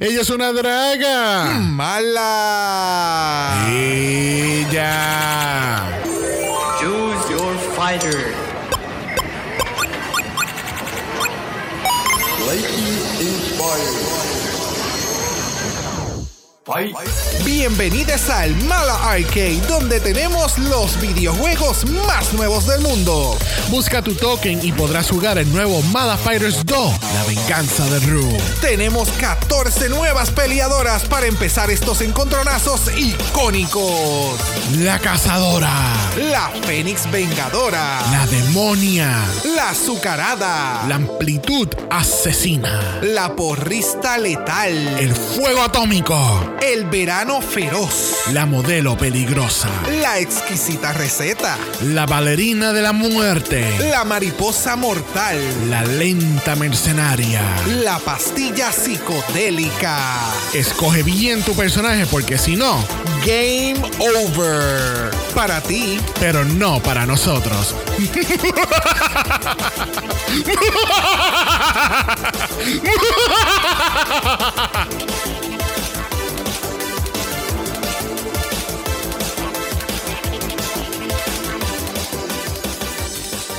Ella es una draga. Mala. Ella. Choose your fighter. Bienvenidos al Mala Arcade, donde tenemos los videojuegos más nuevos del mundo. Busca tu token y podrás jugar el nuevo Mala Fighters 2, la venganza de Rue. Tenemos 14 nuevas peleadoras para empezar estos encontronazos icónicos. La cazadora. La Fénix Vengadora. La demonia. La Azucarada. La amplitud asesina. La Porrista Letal. El fuego atómico. El Verano Feroz. La modelo peligrosa. La Exquisita Receta. La bailarina de la muerte. La Mariposa Mortal. La lenta mercenaria. La Pastilla Psicodélica. Escoge bien tu personaje porque si no, Game Over. Para ti. pero no para nosotros.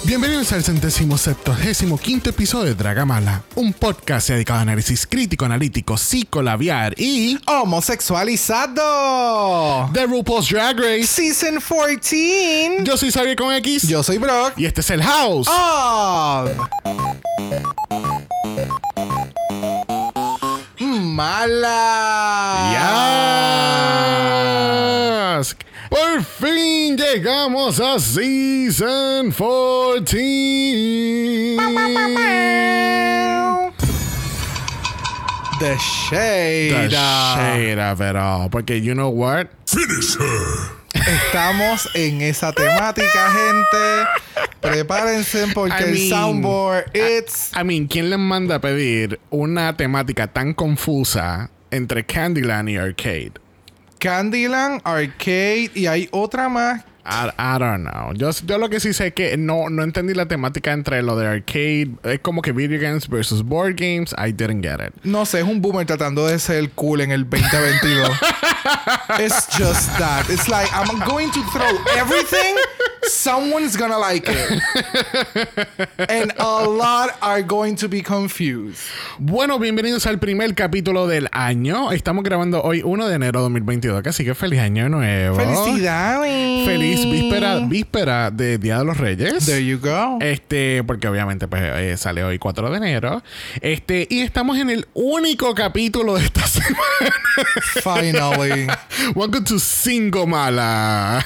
Bienvenidos al centésimo septuagésimo quinto episodio de Dragamala, un podcast dedicado a análisis crítico, analítico, psicolabiar y Homosexualizado. The RuPaul's Drag Race. Season 14. Yo soy Xavier con X Yo soy Brock. y este es el House. Of. Mala. Por fin llegamos a Season 14. The shade. The shade of it all. Porque you know what? Estamos en esa temática, gente. Prepárense porque I el soundboard it's I mean, ¿quién les manda a pedir una temática tan confusa entre Candyland y Arcade? Candyland, Arcade y hay otra más. I, I don't know. Yo, yo lo que sí sé es que no, no entendí la temática entre lo de arcade. Es como que video games versus board games. I didn't get it. No sé, es un boomer tratando de ser cool en el 2022. It's just that. It's like I'm going to throw everything. Someone's gonna like it. And a lot are going to be confused. Bueno, bienvenidos al primer capítulo del año. Estamos grabando hoy 1 de enero de 2022. Así que feliz año nuevo. ¡Felicidades! Feliz víspera, víspera de Día de los Reyes. There you go. Este, porque obviamente pues eh, sale hoy 4 de enero. Este, y estamos en el único capítulo de esta semana. Finally. Welcome to Single Mala.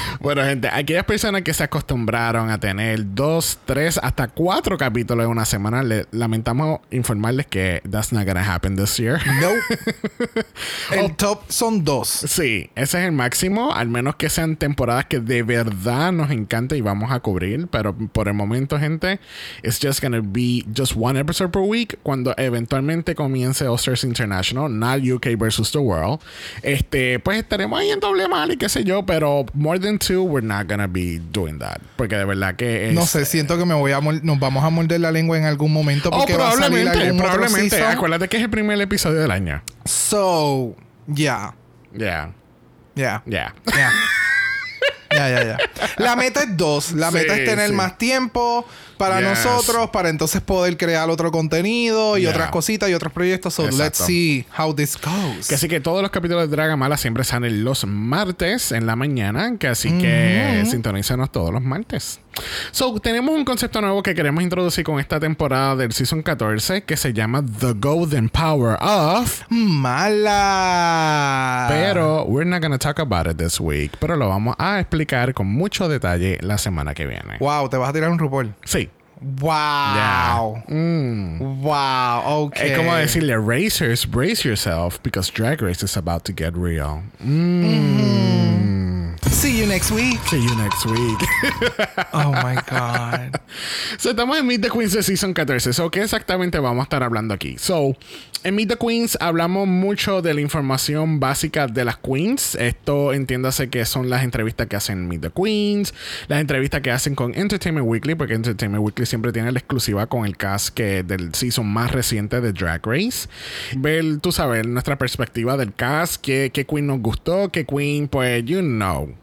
bueno, gente, aquellas personas que se acostumbraron a tener dos, tres, hasta cuatro capítulos en una semana, le lamentamos informarles que that's not gonna happen this year. No. El top son dos. Sí, ese es el máximo, al menos que sean temporadas que de verdad nos encanta y vamos a cubrir, pero por el momento, gente, it's just gonna be just one episode per week cuando eventualmente comience Osters International, not UK versus the world. Este, pues estaremos ahí en doble mal y qué sé yo, pero more than two, we're not gonna be doing that, porque de verdad que es No sé, siento que me voy a nos vamos a morder la lengua en algún momento Oh, porque va a salir probablemente, algún otro probablemente. season. Acuérdate que es el primer episodio del año. So, yeah. Yeah, Yeah. yeah. Ya. Ya, ya, ya. La meta es dos. La Sí, meta es tener sí. más tiempo para Yes. nosotros, para entonces poder crear otro contenido y Yeah. otras cositas y otros proyectos. So let's Exacto. see how this goes. Que así que todos los capítulos de Dragamala siempre salen los martes en la mañana. Que así que sintonízanos todos los martes. So, tenemos un concepto nuevo que queremos introducir con esta temporada del Season 14 que se llama The Golden Power of. Mala. Pero we're not gonna talk about it this week. Pero lo vamos a explicar con mucho detalle la semana que viene. Wow, te vas a tirar un RuPaul. Sí. Wow. Mm. Wow. Ok. Es como decirle, racers, brace yourself because Drag Race is about to get real. Mm. Sí, you next week. See you next week. Oh my God. So, estamos en Meet the Queens de Season 14. So, ¿qué exactamente vamos a estar hablando aquí? So, en Meet the Queens hablamos mucho de la información básica de las Queens. Esto entiéndase que son las entrevistas que hacen Meet the Queens, las entrevistas que hacen con Entertainment Weekly, porque Entertainment Weekly siempre tiene la exclusiva con el cast que del season más reciente de Drag Race. Ver, tú sabes, nuestra perspectiva del cast, qué, qué Queen nos gustó, qué Queen, pues, you know.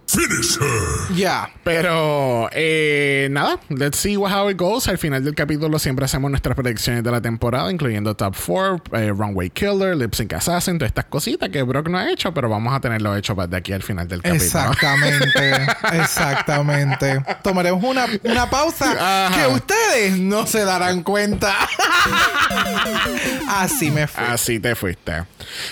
Yeah. Pero eh, nada, let's see how it goes. Al final del capítulo siempre hacemos nuestras predicciones de la temporada, incluyendo Top 4, eh, Runway Killer, Lip Sync Assassin, todas estas cositas que Brock no ha hecho, pero vamos a tenerlo hecho de aquí al final del capítulo. Exactamente, exactamente. Tomaremos una, una pausa Ajá. que ustedes no se darán cuenta. Así me fui. Así te fuiste.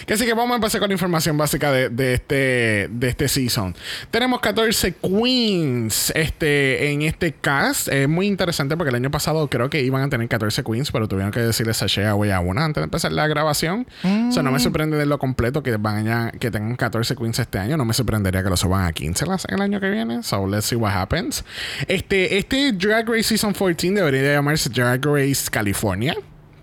Que así que vamos a empezar con la información básica de, de este, de este season. Tenemos 14 queens este, en este cast. Es muy interesante porque el año pasado creo que iban a tener 14 queens, pero tuvieron que decirle sashay away a una antes de empezar la grabación. O sea, no me sorprende de lo completo que van a, que tengan 14 queens este año. No me sorprendería que lo suban a 15 las- el año que viene. So let's see what happens. Este, este Drag Race Season 14 debería llamarse Drag Race California.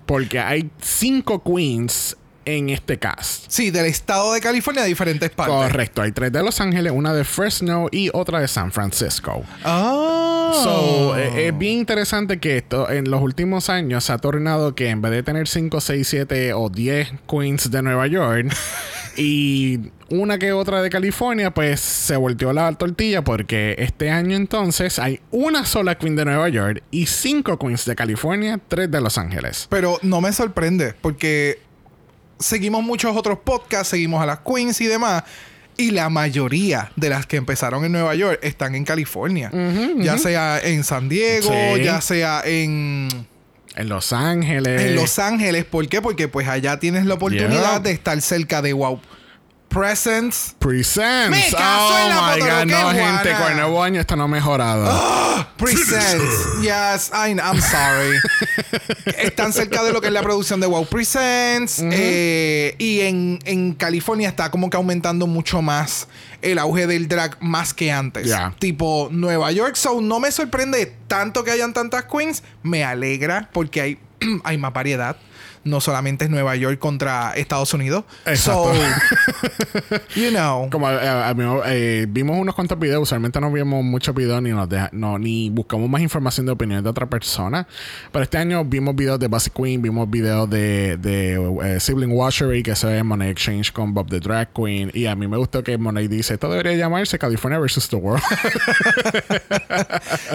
Porque hay cinco queens en este cast. Sí, del estado de California a diferentes partes. Correcto, hay tres de Los Ángeles, una de Fresno y otra de San Francisco. Oh. So, eh, es bien interesante que esto en los últimos años se ha tornado que en vez de tener 5, 6, 7 o 10 queens de Nueva York y una que otra de California, pues se volteó la tortilla porque este año entonces hay una sola queen de Nueva York y 5 queens de California, 3 de Los Ángeles. Pero no me sorprende porque seguimos muchos otros podcasts, seguimos a las queens y demás. Y la mayoría de las que empezaron en Nueva York están en California. Ya sea en San Diego, Sí. ya sea en, En Los Ángeles. en Los Ángeles. ¿Por qué? Porque pues allá tienes la oportunidad Yeah. de estar cerca de Wow Presents. Presents. Me caso en la oh my god, no, gente, guana. con el nuevo año esto no ha mejorado. Presents. Yes, I, I'm sorry. Están cerca de lo que es la producción de Wow Presents. eh, y en, en California está como que aumentando mucho más el auge del drag más que antes. Ya. Tipo Nueva York. So no me sorprende tanto que hayan tantas queens. Me alegra porque hay, hay más variedad. No solamente es Nueva York contra Estados Unidos. Exacto. So, you know. Como eh, eh, vimos unos cuantos videos, usualmente no vimos muchos videos ni nos deja- no, ni buscamos más información de opiniones de otra persona. Pero este año vimos videos de Basic Queen, vimos videos de, de eh, Sibling Washery, que eso es Money Exchange con Bob the Drag Queen. Y a mí me gustó que Monet dice: Esto debería llamarse California versus the World.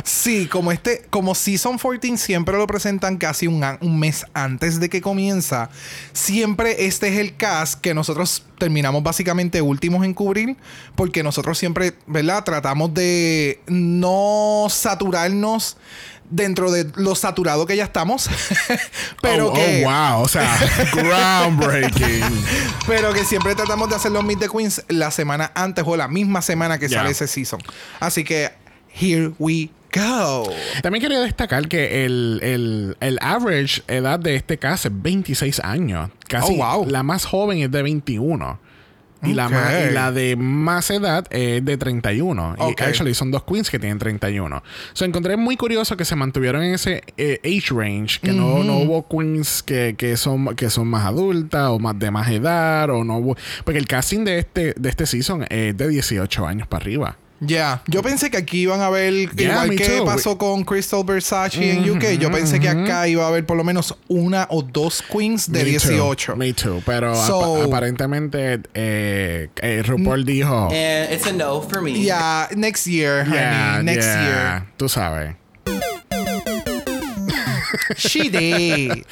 Sí, como este, como Season 14 siempre lo presentan casi un, un mes antes de que comienza, siempre este es el cast que nosotros terminamos básicamente últimos en cubrir, porque nosotros siempre, ¿verdad? Tratamos de no saturarnos dentro de lo saturado que ya estamos, pero oh, que... oh, wow. O sea, groundbreaking. Pero que siempre tratamos de hacer los Meet the Queens la semana antes o la misma semana que sale ese season. Así que, here we go. También quería destacar que el, el, el average edad de este cast es 26 años. Casi Oh, wow. la más joven es de 21. Y, la Ok. más- y la de más edad es de 31. Ok. Y actually son dos queens que tienen 31. So encontré muy curioso que se mantuvieron en ese eh, age range, que no, no hubo queens que, que son, que son más adultas o más de más edad, o no hubo. Porque el casting de este, de este season es de 18 años para arriba. Ya, yo pensé que aquí iban a ver, Yeah, igual que too. pasó con Crystal Versace en UK, yo pensé que acá iba a haber por lo menos una o dos queens de Me 18. Too, me too. Pero So- aparentemente eh, eh, RuPaul dijo. And it's a no for me. Yeah, next year, honey, Yeah, next yeah, Tú sabes. She did.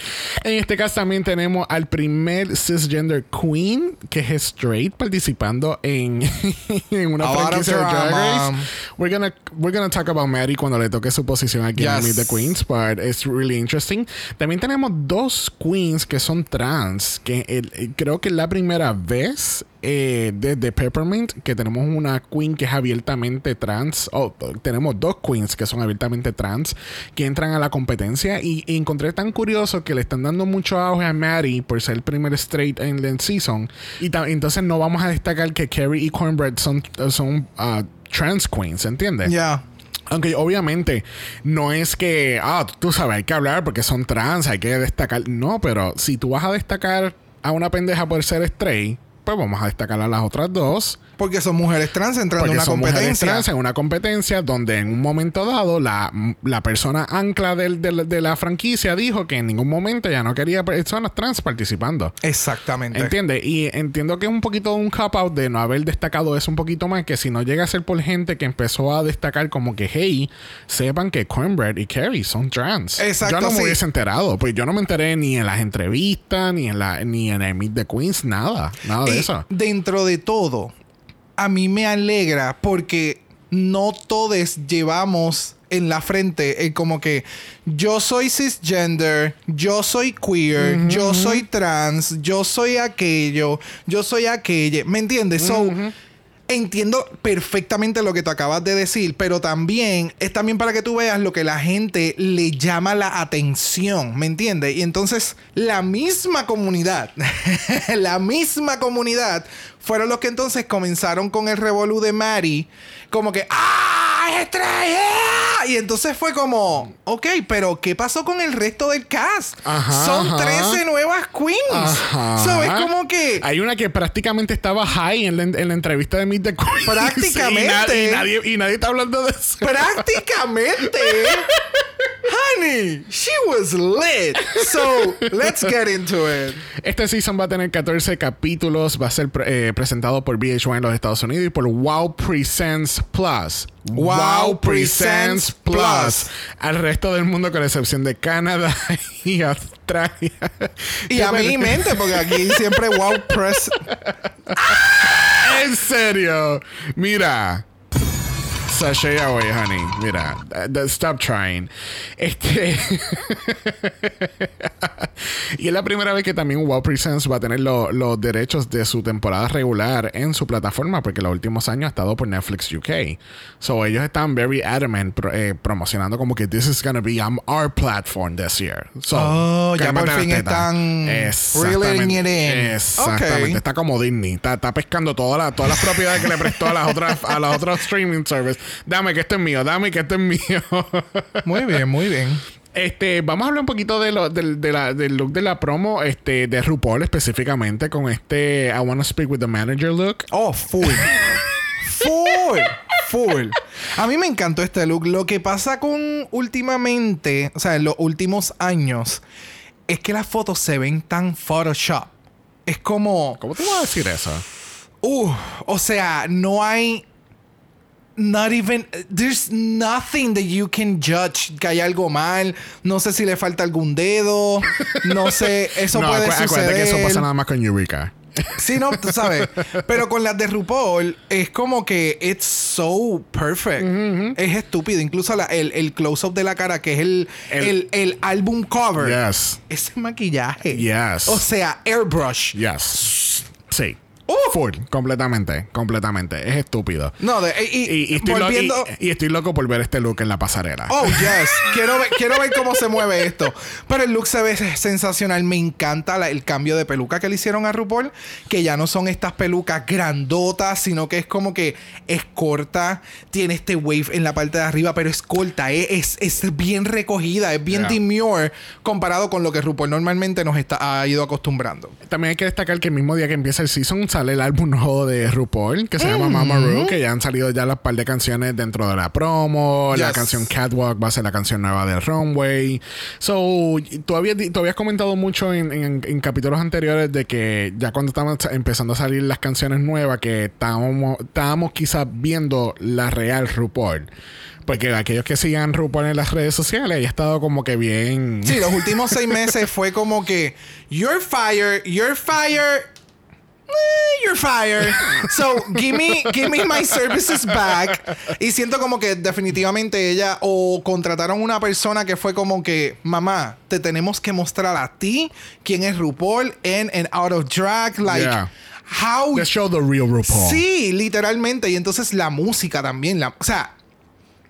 En este caso también tenemos al primer cisgender queen que es straight participando en, en una A lot of franquicia de Drag. We're gonna, we're gonna talk about Mary cuando le toque su posición aquí en. Meet the Queens, but it's really interesting. También tenemos dos queens que son trans, que el- creo que es la primera vez eh, desde Peppermint que tenemos una queen que es abiertamente trans. O tenemos dos queens que son abiertamente trans que entran a la competencia y, y encontré tan curioso que le están dando mucho auge a Maddie por ser el primer straight en el season. Y entonces no vamos a destacar que Carrie y Cornbread son, son ah, trans queens, ¿entiendes? Ya. Aunque obviamente no es que, ah, tú sabes, hay que hablar porque son trans, hay que destacar. No, pero si tú vas a destacar a una pendeja por ser straight, pues vamos a destacar a las otras dos. Porque son mujeres trans entrando en una son mujeres competencia. trans en una competencia donde en un momento dado la, la persona ancla del- del- de la franquicia dijo que en ningún momento ya no quería personas trans participando. Exactamente. ¿Entiendes? Y entiendo que es un poquito un cop-out de no haber destacado eso un poquito más, que si no llega a ser por gente que empezó a destacar como que, hey, sepan que Cornbread y Carrie son trans. Exacto, Yo no me sí. hubiese enterado, pues yo no me enteré ni en las entrevistas, ni en la ni en el Meet the Queens, nada, nada de eso. dentro de todo, a mí me alegra porque no todos llevamos en la frente el como que yo soy cisgender, yo soy queer, yo soy trans, yo soy aquello, yo soy aquello. ¿Me entiendes? So, entiendo perfectamente lo que tú acabas de decir, pero también es también para que tú veas lo que la gente le llama la atención, ¿me entiendes? Y entonces la misma comunidad, la misma comunidad fueron los que entonces comenzaron con el revolú de Mari, como que ¡ah! ¡Es estrella! Y entonces fue como, ok, pero ¿qué pasó con el resto del cast? Ajá, Son ajá. 13 nuevas queens. Ajá. So, es como que... Hay una que prácticamente estaba high en la, en la entrevista de Meet the Queens. Prácticamente. Y, na- y nadie, y nadie está hablando de eso. Prácticamente. Honey, she was lit. So, let's get into it. Este season va a tener 14 capítulos. Va a ser eh, presentado por VH1 en los Estados Unidos y por Wow Presents Plus. Wow Presents Plus. Al resto del mundo, con excepción de Canadá y Australia. Y a mi mente, porque aquí siempre wow press. En serio. Mira. Sashay away, honey. Mira, uh, stop trying. Este. y es la primera vez que también Wow Presents va a tener lo- los derechos de su temporada regular en su plataforma, porque los últimos años ha estado por Netflix UK. So ellos están very adamant pro- eh, promocionando como que this is gonna be um, our platform this year. So, Oh, ya por fin están reeling it in. Exactamente. Está como Disney. Está, está pescando todas las todas las propiedades que le prestó a las otras a los otros streaming services. Dame que esto es mío. Dame que esto es mío. Muy bien, muy bien. Este, vamos a hablar un poquito de lo, del, de la- del look de la promo, este, de RuPaul específicamente, con este I Wanna Speak with the Manager look. Oh, full. full. Full. A mí me encantó este look. Lo que pasa con últimamente, o sea, en los últimos años, es que las fotos se ven tan Photoshop. Es como. ¿Cómo te vas a decir eso? Uh, o sea, no hay. Not even. There's nothing that you can judge que hay algo mal. No sé si le falta algún dedo. No sé. Eso no, puede acu- acuérdate suceder. que eso pasa nada más con Eureka. Sí, no, tú sabes. Pero con las de RuPaul es como que it's so perfect. Es estúpido. Incluso la- el, el close-up de la cara, que es el, El- el, el álbum cover. Yes. Ese maquillaje. Yes. O sea, airbrush. Yes. Sí. Uh. Full. Completamente. Completamente. Es estúpido. No, de, y, Y, y y estoy volviendo. y- y estoy loco por ver este look en la pasarela. Oh, yes. Quiero ver, quiero ver cómo se mueve esto. Pero el look se ve sensacional. Me encanta la- el cambio de peluca que le hicieron a RuPaul. Que ya no son estas pelucas grandotas, sino que es como que es corta. Tiene este wave en la parte de arriba, pero es corta. ¿eh? Es, es bien recogida, es bien Yeah. demure comparado con lo que RuPaul normalmente nos está, ha ido acostumbrando. También hay que destacar que el mismo día que empieza el season sale el álbum nuevo de RuPaul que se llama Mama Ru, que ya han salido ya las par de canciones dentro de la promo. La canción Catwalk va a ser la canción nueva de Runway. So, tú habías, tú habías comentado mucho en, en- en capítulos anteriores de que ya cuando estaban sa- empezando a salir las canciones nuevas, que estábamos, estábamos quizás viendo la real RuPaul. Porque aquellos que sigan RuPaul en las redes sociales, ha estado como que bien. Sí, los últimos seis meses fue como que you're fired, you're fired. Eh, You're fired. So, give me, give me my services back. Y siento como que definitivamente ella o contrataron una persona que fue como que, mamá, te tenemos que mostrar a ti quién es RuPaul en and out of drag. Like, Yeah. how Let's show the real RuPaul. Sí, literalmente. Y entonces la música también. La, o sea,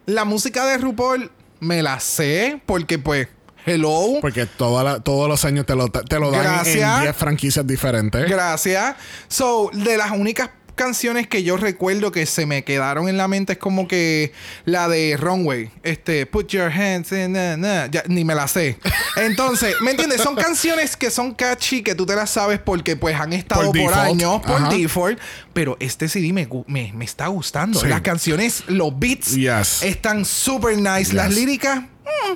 la música de RuPaul me la sé porque, pues, hello. Porque toda la- todos los años te lo, te lo dan Gracias. en 10 franquicias diferentes. Gracias. So, de las únicas canciones que yo recuerdo que se me quedaron en la mente es como que la de Runway, este, Put Your Hands in, na, na, ya, ni me la sé. Entonces, ¿me entiendes? Son canciones que son catchy, que tú te las sabes porque pues han estado Por años, por Ajá. default, pero este CD me, me, me está gustando. Sí. Las canciones, los beats Yes. están super nice, las líricas... mm.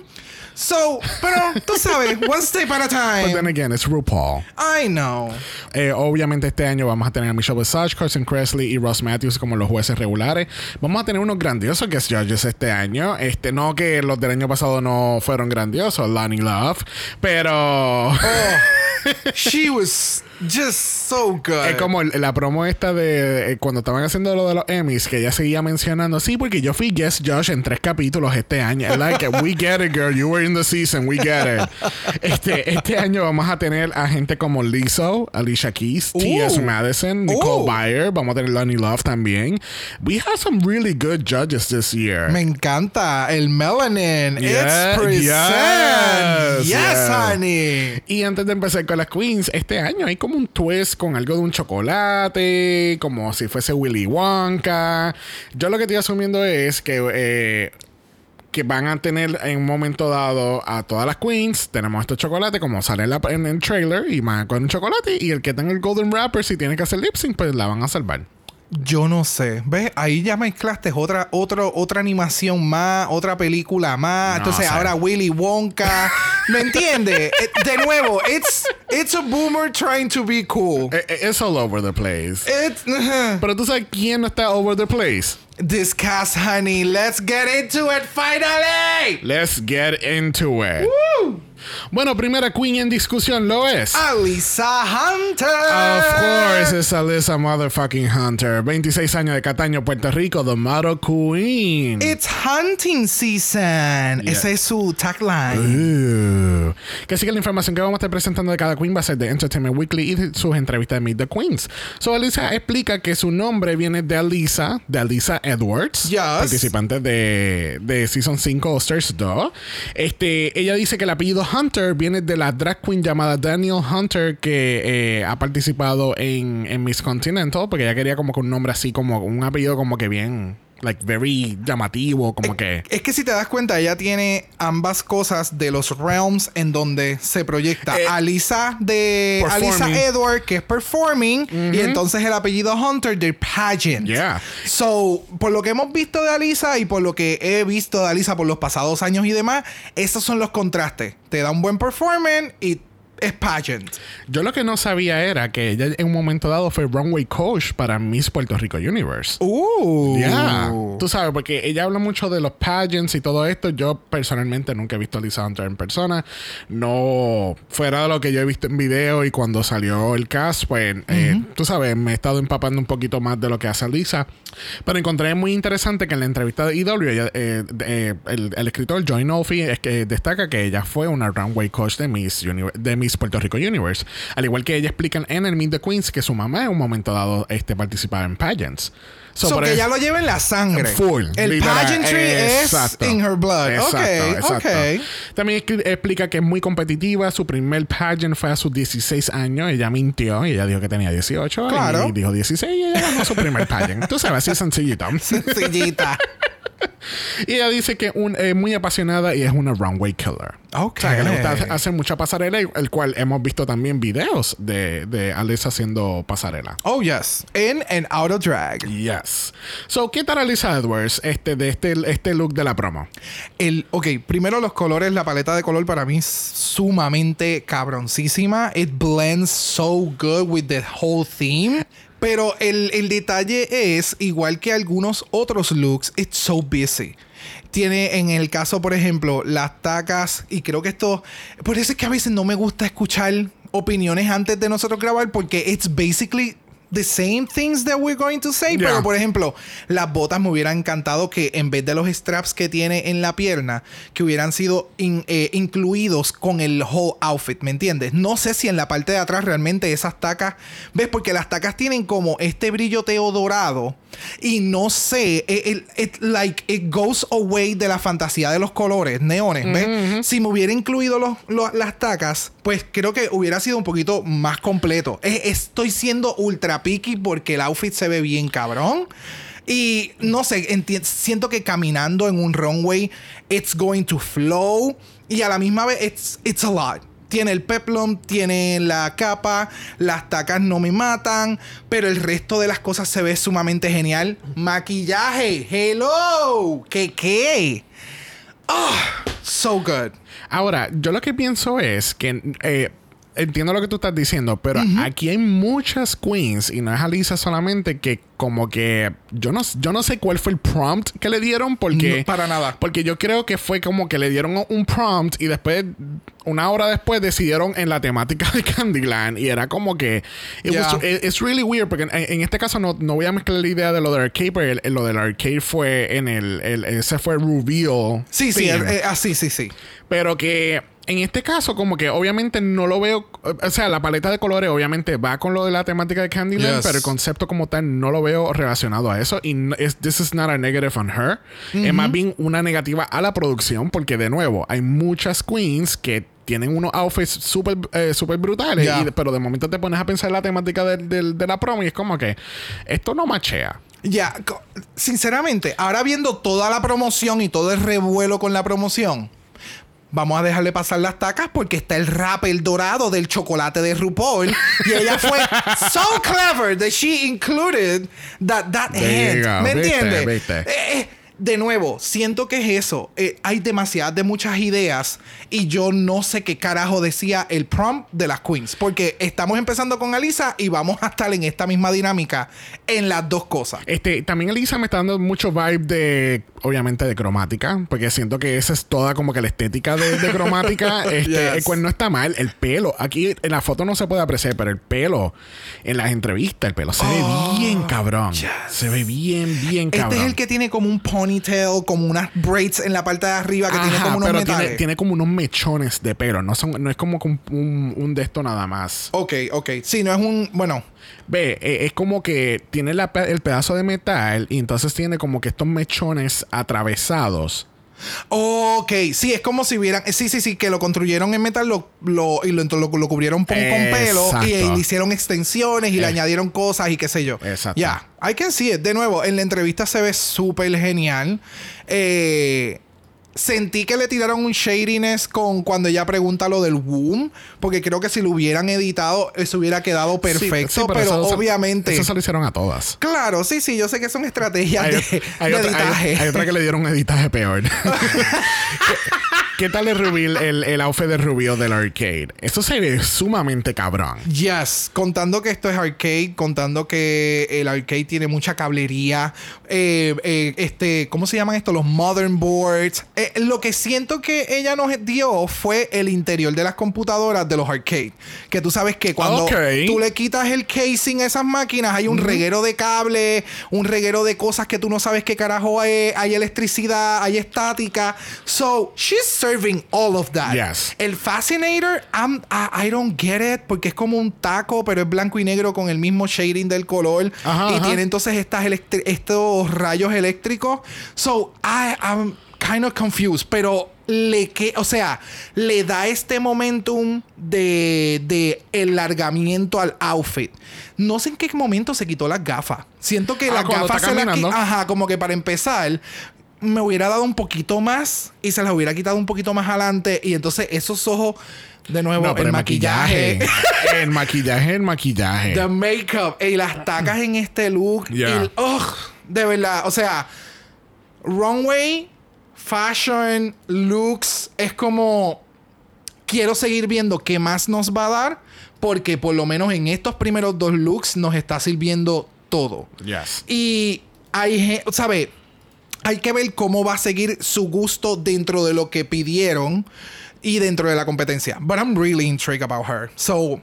So, pero tú sabes, one step at a But then time. again, it's RuPaul. I know. Eh, obviamente este año vamos a tener a Michelle Visage, Carson Kressley y Ross Matthews como los jueces regulares. Vamos a tener unos grandiosos guest judges este año. Este, no que los del año pasado no fueron grandiosos, Lonnie Love, pero She was just so good. es como la promo esta de eh, cuando estaban haciendo lo de los Emmys, que ella seguía mencionando, sí, porque yo fui guest judge en tres capítulos este año. Like, we get it, girl, you were in the season, we get it. Este, este año vamos a tener a gente como Lizzo, Alicia Keys, T.S. Madison, Nicole Ooh. Byer, vamos a tener Lonnie Love también. We have some really good judges this year. Me encanta el melanin. Yeah, It's present. yes, Yes, yeah. honey. Y antes de empezar con las queens, este año hay como un twist con algo de un chocolate, como si fuese Willy Wonka. Yo lo que estoy asumiendo es que, eh, que van a tener en un momento dado a todas las queens. Tenemos estos chocolates, como sale en el trailer, y van con un chocolate. Y el que tenga el golden wrapper, si tiene que hacer lip sync, pues la van a salvar. Yo no sé. ¿Ves? Ahí ya mezclaste otra, otro, otra animación más, otra película más. No Entonces ahora Willy Wonka. ¿Me entiendes? Eh, De nuevo, it's, it's a boomer trying to be cool. Eh, eh, It's all over the place. It's, Pero tú sabes quién no está over the place. this cast, honey. Let's get into it finally. Let's get into it. Bueno, primera queen en discusión lo es. Alisa Hunter. Of course, es Alyssa motherfucking Hunter. 26 años de Cataño, Puerto Rico, The Model Queen. It's hunting season. Yeah. Ese es su tagline. Que así que la información que vamos a estar presentando de cada queen va a ser de Entertainment Weekly y sus entrevistas de Meet the Queens. So, Alyssa explica que su nombre viene de Alyssa, de Alyssa Edwards, Yes. participante de, de Season 5 All-Stars 2. Este, ella dice que el apellido Hunter viene de la drag queen llamada Daniel Hunter que eh, ha participado en, en Miss Continental porque ella quería como que un nombre así como un apellido como que bien like very llamativo como que Es que si te das cuenta, ella tiene ambas cosas de los realms en donde se proyecta. Eh, Alisa de. Alisa Edward, que es performing, y entonces el apellido Hunter de pageant. Yeah. So, por lo que hemos visto de Alisa y por lo que he visto de Alisa por los pasados años y demás, esos son los contrastes. Te da un buen performance y es pageant. Yo lo que no sabía era que ella en un momento dado fue runway coach para Miss Puerto Rico Universe. Uh. Ya, tú sabes, porque ella habla mucho de los pageants y todo esto. Yo personalmente nunca he visto a Lisa Hunter en persona. No, fuera de lo que yo he visto en video y cuando salió el cast, pues eh, tú sabes, me he estado empapando un poquito más de lo que hace Lisa. Pero encontré muy interesante que en la entrevista de EW, ella, eh, eh, el, el escritor Joy Nolfi es que destaca que ella fue una runway coach de Miss, de Miss Puerto Rico Universe. Al igual que ella explica en el Meet the Queens que su mamá en un momento dado este, participaba en pageants. So, So, que ella lo lleva en la sangre. Full. El literal. pageantry Exacto. es in her blood. Exacto, ok, exacto. ok. También explica que es muy competitiva. Su primer pageant fue a sus 16 años. Ella mintió y ella dijo que tenía 18. Claro. Y dijo 16 y ella ganó su primer pageant. Tú sabes, así sencillito. Sencillita. y ella dice que un- es muy apasionada y es una runway killer. Ok. O sea, que le gusta hacer- mucha pasarela, el cual hemos visto también videos de, de Alyssa haciendo pasarela. Oh, yes. In and out of drag. Yes. So, ¿qué tal Alyssa Edwards este, de este, este look de la promo? El, ok, primero los colores, la paleta de color para mí es sumamente cabroncísima. It blends so good with the whole theme. Pero el, el detalle es, igual que algunos otros looks, it's so busy. Tiene en el caso, por ejemplo, las tacas, y creo que esto, por eso es que a veces no me gusta escuchar opiniones antes de nosotros grabar, porque it's basically the same things that we're going to say. Yeah. Pero, por ejemplo, las botas me hubiera encantado que en vez de los straps que tiene en la pierna, que hubieran sido in- eh, incluidos con el whole outfit, ¿me entiendes? No sé si en la parte de atrás realmente esas tacas, ¿ves? Porque las tacas tienen como este brilloteo dorado y no sé, it, it- it, like it goes away de la fantasía de los colores neones, ¿ves? Si me hubiera incluido los, los- las tacas, pues creo que hubiera sido un poquito más completo. Eh, estoy siendo ultra extra picky porque el outfit se ve bien cabrón. Y no sé, siento que caminando en un runway, it's going to flow. Y a la misma vez, it's, it's a lot. Tiene el peplum, tiene la capa, las tacas no me matan, pero el resto de las cosas se ve sumamente genial. Maquillaje, hello, ¿qué qué? Ah, so good. Ahora, yo lo que pienso es que eh, entiendo lo que tú estás diciendo, pero aquí hay muchas queens y no es Alisa solamente que como que yo no, yo no sé cuál fue el prompt que le dieron porque No, para nada. porque yo creo que fue como que le dieron un prompt y después una hora después decidieron en la temática de Candyland y era como que it Yeah. was- it- it's really weird porque en, en este caso no, no voy a mezclar la idea de lo del arcade pero el- el- lo del arcade fue en el, el- ese fue el reveal Sí, sí, theme. eh, eh, así, sí, sí. Pero que en este caso, como que obviamente no lo veo. O sea, la paleta de colores obviamente va con lo de la temática de Candyland, Yes. pero el concepto como tal no lo veo relacionado a eso. Y no- es, this is not a negative on her. Es más bien una negativa a la producción, porque de nuevo, hay muchas queens que tienen unos outfits súper eh, súper brutales, Yeah. y- pero de momento te pones a pensar en la temática del- del- de la promo y es como que esto no machea. Ya, sinceramente, ahora viendo toda la promoción y todo el revuelo con la promoción, vamos a dejarle pasar las tacas porque está el rap, el dorado del chocolate de RuPaul. y ella fue so clever that she included that, that hand. ¿Me entiendes? De nuevo, siento que es eso. Eh, hay demasiadas de muchas ideas y yo no sé qué carajo decía el prompt de las queens. Porque estamos empezando con Alisa y vamos a estar en esta misma dinámica en las dos cosas. Este, también Elisa me está dando mucho vibe de, obviamente, de cromática, porque siento que esa es toda como que la estética de, de cromática. este, Yes. el cual no está mal, el pelo, aquí en la foto no se puede apreciar, pero el pelo, en las entrevistas, el pelo se ve bien cabrón. Se ve bien, bien Este cabrón. es el que tiene como un ponytail, como unas braids en la parte de arriba que tiene como unos pero metales. tiene, tiene como unos mechones de pelo, no, son, no es como un, un, de esto nada más. Ok, ok. Sí, no es un. Bueno, Ve, eh, es como que tiene la el pedazo de metal y entonces tiene como que estos mechones atravesados. Ok. Sí, es como si hubieran. Sí, sí, sí, que lo construyeron en metal lo, lo- y lo, lo, lo cubrieron con, pelo y, le hicieron extensiones y le Eh. añadieron cosas y qué sé yo. Exacto. Ya, I can see it. De nuevo, en la entrevista se ve súper genial. Eh. Sentí que le tiraron un shadiness con cuando ella pregunta lo del womb, porque creo que si lo hubieran editado, eso hubiera quedado perfecto, Sí, sí, pero, eso- obviamente. Eso se lo hicieron a todas. Claro, sí, sí, yo sé que son estrategias Hay, de, hay de otra, hay- editaje. hay otra que le dieron un editaje peor. ¿Qué, qué tal el, reveal, el, el outfit de Rubio del arcade? Eso se ve sumamente cabrón. Yes, contando que esto es arcade, contando que el arcade tiene mucha cablería, eh, eh, este, ¿cómo se llaman esto? Los modern boards. Eh, lo que siento que ella nos dio fue el interior de las computadoras de los arcade. Que tú sabes que cuando Ok. tú le quitas el casing a esas máquinas, hay un reguero de cable, un reguero de cosas que tú no sabes qué carajo hay, hay electricidad, hay estática. So, she's serving all of that. Yes. El Fascinator, I'm- I, I don't get it, porque es como un taco, pero es blanco y negro con el mismo shading del color. Ajá, y ajá. tiene entonces estas electri- rayos eléctricos. So, I, I'm kind of confused, pero le que, o sea, le da este momentum de, de al outfit. No sé en qué momento se quitó las gafas. Siento que Ah, las gafas se las. Ajá, como que para empezar, me hubiera dado un poquito más y se las hubiera quitado un poquito más adelante. Y entonces esos ojos, de nuevo, No, pero el maquillaje. el maquillaje, el maquillaje. The makeup y las tacas en este look. Yeah. y- ugh, de verdad, o sea, runway, fashion, looks, es como quiero seguir viendo qué más nos va a dar porque por lo menos en estos primeros dos looks nos está sirviendo todo. Yes. Y hay, gen- ¿sabe? Hay que ver cómo va a seguir su gusto dentro de lo que pidieron y dentro de la competencia. But I'm really intrigued about her. So,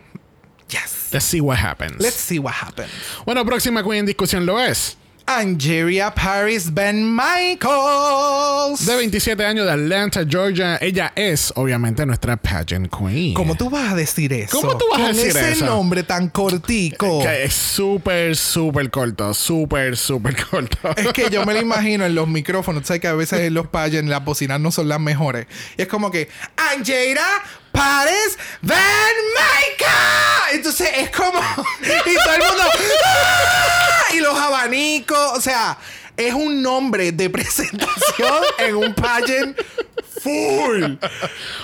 yes. Let's see what happens. Let's see what happens. Bueno, próxima queen en discusión lo es. Angeria Paris Ben Michaels. De 27 años de Atlanta, Georgia. Ella es, obviamente, nuestra pageant queen. ¿Cómo tú vas a decir eso? ¿Cómo tú vas a Con decir ese eso? nombre tan cortico. Que es súper, súper corto. Súper, súper corto. Es que yo me lo imagino en los micrófonos. Tú sabes que a veces en los pageants las bocinas no son las mejores. Y es como que, Angela Paris Van Michael. Entonces es como. Y todo el mundo. abanico. O sea, es un nombre de presentación en un pageant full.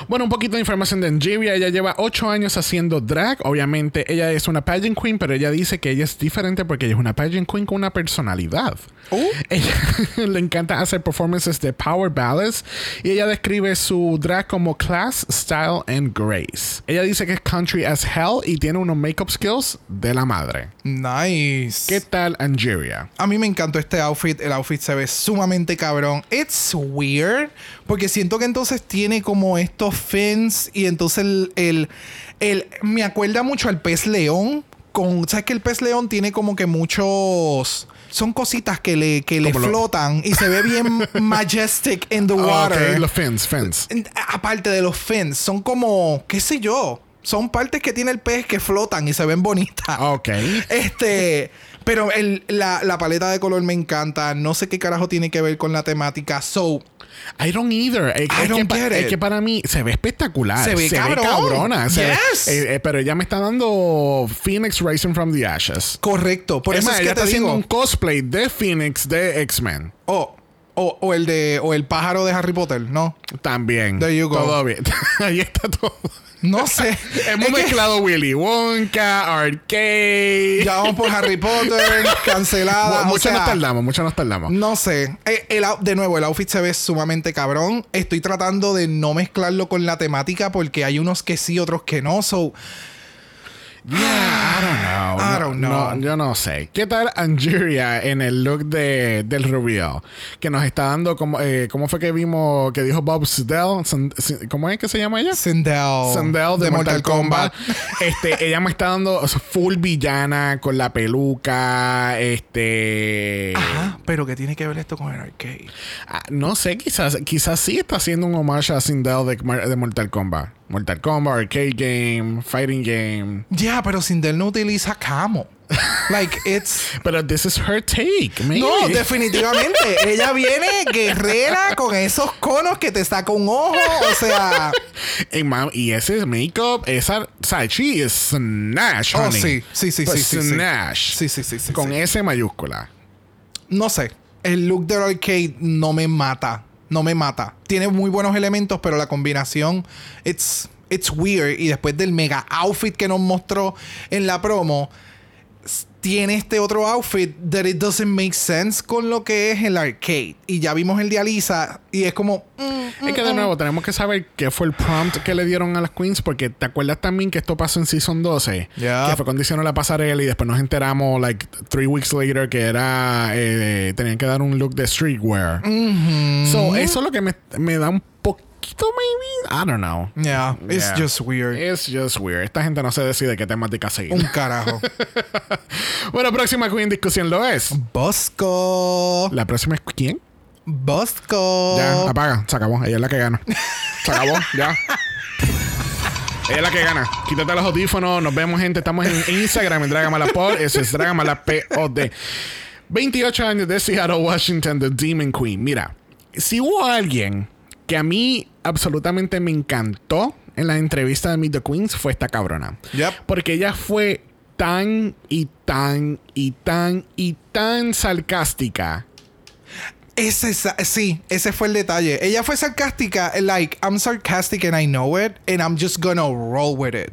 Bueno, un poquito de información de Angeria. Ella lleva ocho años haciendo drag. Obviamente, ella es una pageant queen, pero ella dice que ella es diferente porque ella es una pageant queen con una personalidad. Oh. Ella le encanta hacer performances de power ballads y ella describe su drag como class, style and grace. Ella dice que es country as hell y tiene unos makeup skills de la madre. Nice. ¿Qué tal Angeria? A mí me encantó este outfit. El outfit se ve sumamente cabrón. It's weird. Porque siento que entonces tiene como estos fins. Y entonces el, el, el- Me acuerda mucho al pez león. Con, ¿Sabes que el pez león tiene como que muchos. Son cositas que le, que le Como lo- flotan. Y se ve bien majestic in the water. Ok, los fins, fins. Aparte de los fins, son como, qué sé yo, son partes que tiene el pez que flotan y se ven bonitas. Ok. Este, pero el- la, la paleta de color me encanta. No sé qué carajo tiene que ver con la temática. So, I don't either. Es, I es don't que, pa- get es it. que para mí se ve espectacular. Se ve cabrón. cabrona. Se ve- Yes. eh, eh, pero ella me está dando Phoenix Rising from the Ashes. correcto. Por es eso más, es ella que te está haciendo un cosplay de Phoenix de X-Men. O, o, o el de, o el pájaro de Harry Potter, ¿no? También. There you go. Todo bien. Ahí está todo. No sé. Hemos Es que mezclado Willy Wonka, Arcade. ya vamos por Harry Potter, cancelada. Mu- o mucho sea, nos tardamos, mucho nos tardamos. No sé. Eh, el de nuevo, el outfit se ve sumamente cabrón. Estoy tratando de no mezclarlo con la temática porque hay unos que sí, otros que no. So, Yeah, I don't know. I No- don't know. no, yo no sé. ¿Qué tal Angeria en el look de, del reveal? Que nos está dando como... Eh, ¿Cómo fue que vimos que dijo Bob Sindel? Sin- sin- ¿Cómo es que se llama ella? Sindel. Sandel de, Mortal, Kombat. este, ella me está dando o sea, full villana con la peluca. Este. Ajá, pero ¿qué tiene que ver esto con el arcade? ah, no sé, quizás, quizás sí está haciendo un homage a Sindel de, de Mortal Kombat. Mortal Kombat, arcade game, fighting game. Ya, pero Sindel no utiliza camo. Like, it's... Pero this is her take, maybe. No, definitivamente. Ella viene guerrera con esos conos que te saca un ojo. O sea... Y, mam, y ese make-up, esa. O sea, she is Snash, Oh, honey. sí. Sí, sí, But sí, sí, sí. Snash. Sí, sí, sí, sí, Con sí. S mayúscula. no sé. El look del arcade no me mata. No me mata. Tiene muy buenos elementos, pero la combinación, it's, it's weird. Y después del mega outfit que nos mostró en la promo, tiene este otro outfit that it doesn't make sense con lo que es el arcade. Y ya vimos el de Alisa y es como. mm, Es que mm, de mm. nuevo tenemos que saber qué fue el prompt que le dieron a las queens porque te acuerdas también que esto pasó en season 12 Yup. que fue cuando hicieron la pasarela y después nos enteramos like three weeks later que era eh, tenían que dar un look de streetwear so eso es lo que me, me da un poquito maybe I don't know Yeah, it's Yeah. just weird. it's just weird esta gente no se decide qué temática seguir Un carajo. bueno próxima queen discusión lo es Bosco. la próxima es quién Bosco. Ya, apaga, se acabó. Ella es la que gana. Se acabó, ya. Ella es la que gana. Quítate los audífonos. Nos vemos, gente. Estamos en Instagram, en Dragamalapod. Ese es Dragamalapod. 28 años de Seattle, Washington, The Demon Queen. Mira, si hubo alguien que a mí absolutamente me encantó en la entrevista de Meet the Queens, fue esta cabrona. Yep. Porque ella fue tan y tan y tan y tan sarcástica Ese, es- sí, ese fue el detalle. Ella fue sarcástica, like, I'm sarcastic and I know it, and I'm just gonna roll with it.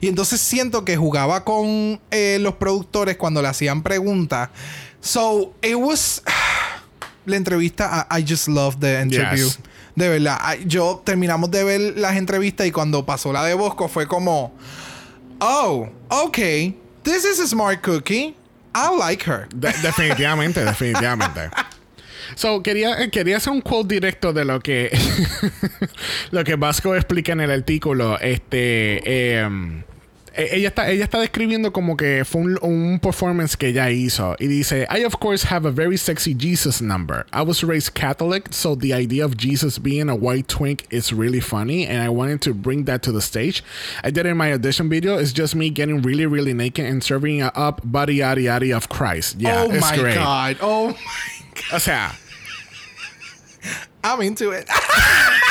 Y entonces siento que jugaba con eh, los productores cuando le hacían preguntas. So, it was. La entrevista, I, I just love the interview. Yes. De verdad, yo terminamos de ver las entrevistas y cuando pasó la de Bosco fue como. Oh, okay. This is a smart cookie. I like her. De- definitivamente, definitivamente. So, quería, eh, quería hacer un quote directo de lo que lo que Vasco explica en el artículo. Este em, ella está, ella está describiendo como que fue un, un performance que ella hizo. Y dice, I of course have a very sexy Jesus number. I was raised Catholic, so the idea of Jesus being a white twink is really funny, and I wanted to bring that to the stage. I did it in my audition video. It's just me getting really, really naked and serving up body yada yada of Christ. Yeah, oh it's my great. god. Oh O sea, I'm into it.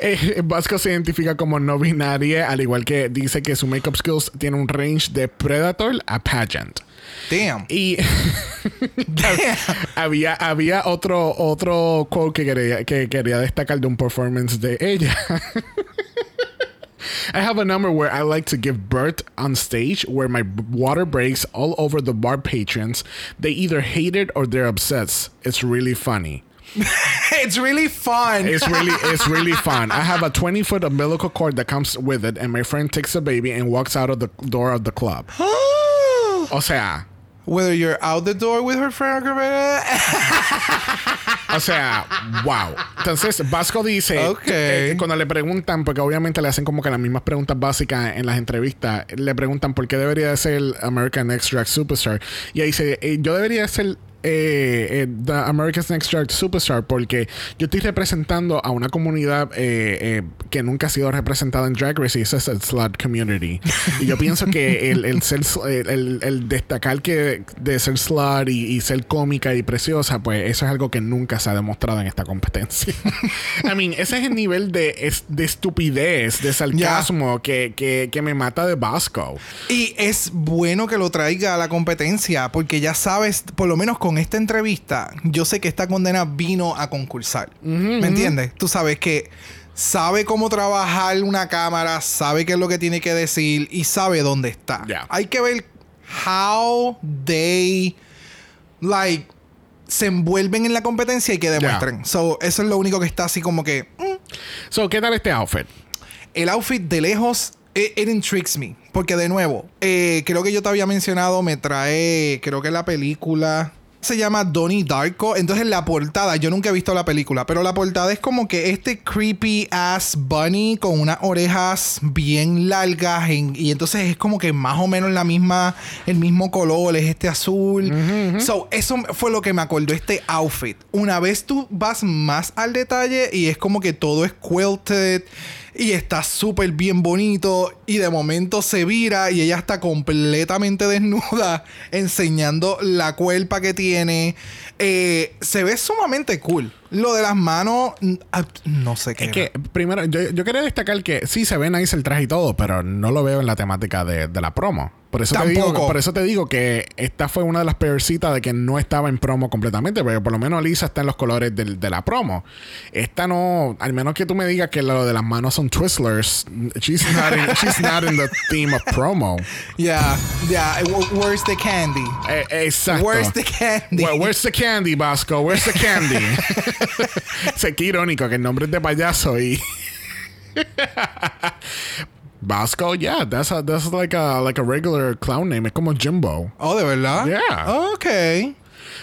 eh, Vasco se identifica como no binaria, al igual que dice que su makeup skills tiene un range de predator a pageant. Damn. Y Damn. había, había otro, otro quote que quería, que quería destacar de un performance de ella. I have a number where I like to give birth on stage where my water breaks all over the bar patrons. They either hate it or they're obsessed. It's really funny. It's really fun. It's really it's really fun. I have a 20 foot umbilical cord that comes with it, and my friend takes a baby and walks out of the door of the club. O sea, Whether you're out the door with her friend or O sea, wow. Entonces, Vasco dice, eh, cuando le preguntan, porque obviamente le hacen como que las mismas preguntas básicas en las entrevistas, le preguntan por qué debería de ser el American Next Drag Superstar. Y ahí dice, eh, yo debería ser eh, eh, The America's Next Drag Superstar porque yo estoy representando a una comunidad eh, que nunca ha sido representada en Drag Race y es el slut community. y yo pienso que el, el ser el, destacar que de ser slut y, y ser cómica y preciosa, pues eso es algo que nunca se ha demostrado en esta competencia. I mean, ese es el nivel de, es- de estupidez, de sarcasmo que, que, que me mata de Vasco. Y es bueno que lo traiga a la competencia porque ya sabes, por lo menos con esta entrevista, yo sé que esta condena vino a concursar. ¿Me entiendes? Tú sabes que sabe cómo trabajar una cámara, sabe qué es lo que tiene que decir y sabe dónde está. Yeah. Hay que ver how they like se envuelven en la competencia y que demuestren. So, eso es lo único que está así como que mm, So, ¿qué tal este outfit? el outfit de lejos, it, it intrigues me. Porque de nuevo, eh, creo que yo te había mencionado, me trae, creo que la película se llama Donnie Darko. Entonces la portada, yo nunca he visto la película, pero la portada es como que este creepy ass bunny con unas orejas bien largas en- y entonces es como que más o menos la misma, el mismo color, es este azul. So, eso fue lo que me acordó este outfit. Una vez tú vas más al detalle y es como que todo es quilted y está súper bien bonito y de momento se vira y ella está completamente desnuda enseñando la cuerpa que tiene. Eh, se ve sumamente cool. Lo de las manos, no sé qué. Es que, primero, yo, yo quería destacar que sí se ve nice el traje y todo, pero no lo veo en la temática de, de la promo. Por eso, te digo, por eso te digo que esta fue una de las peorcitas de que no estaba en promo completamente, porque por lo menos Lisa está en los colores del- de la promo. Esta no, al menos que tú me digas que lo de las manos son Twizzlers, she's not in, she's not in the theme of promo. Yeah, yeah. wh- Where's the candy? Eh, exacto. Where's the candy? Where- where's the candy, Vasco? Where's the candy? Sé que irónico que el nombre es de payaso y. Vasco, yeah, that's a, that's like a like a regular clown name. Es como Jimbo. Oh, de verdad. Yeah. Ok.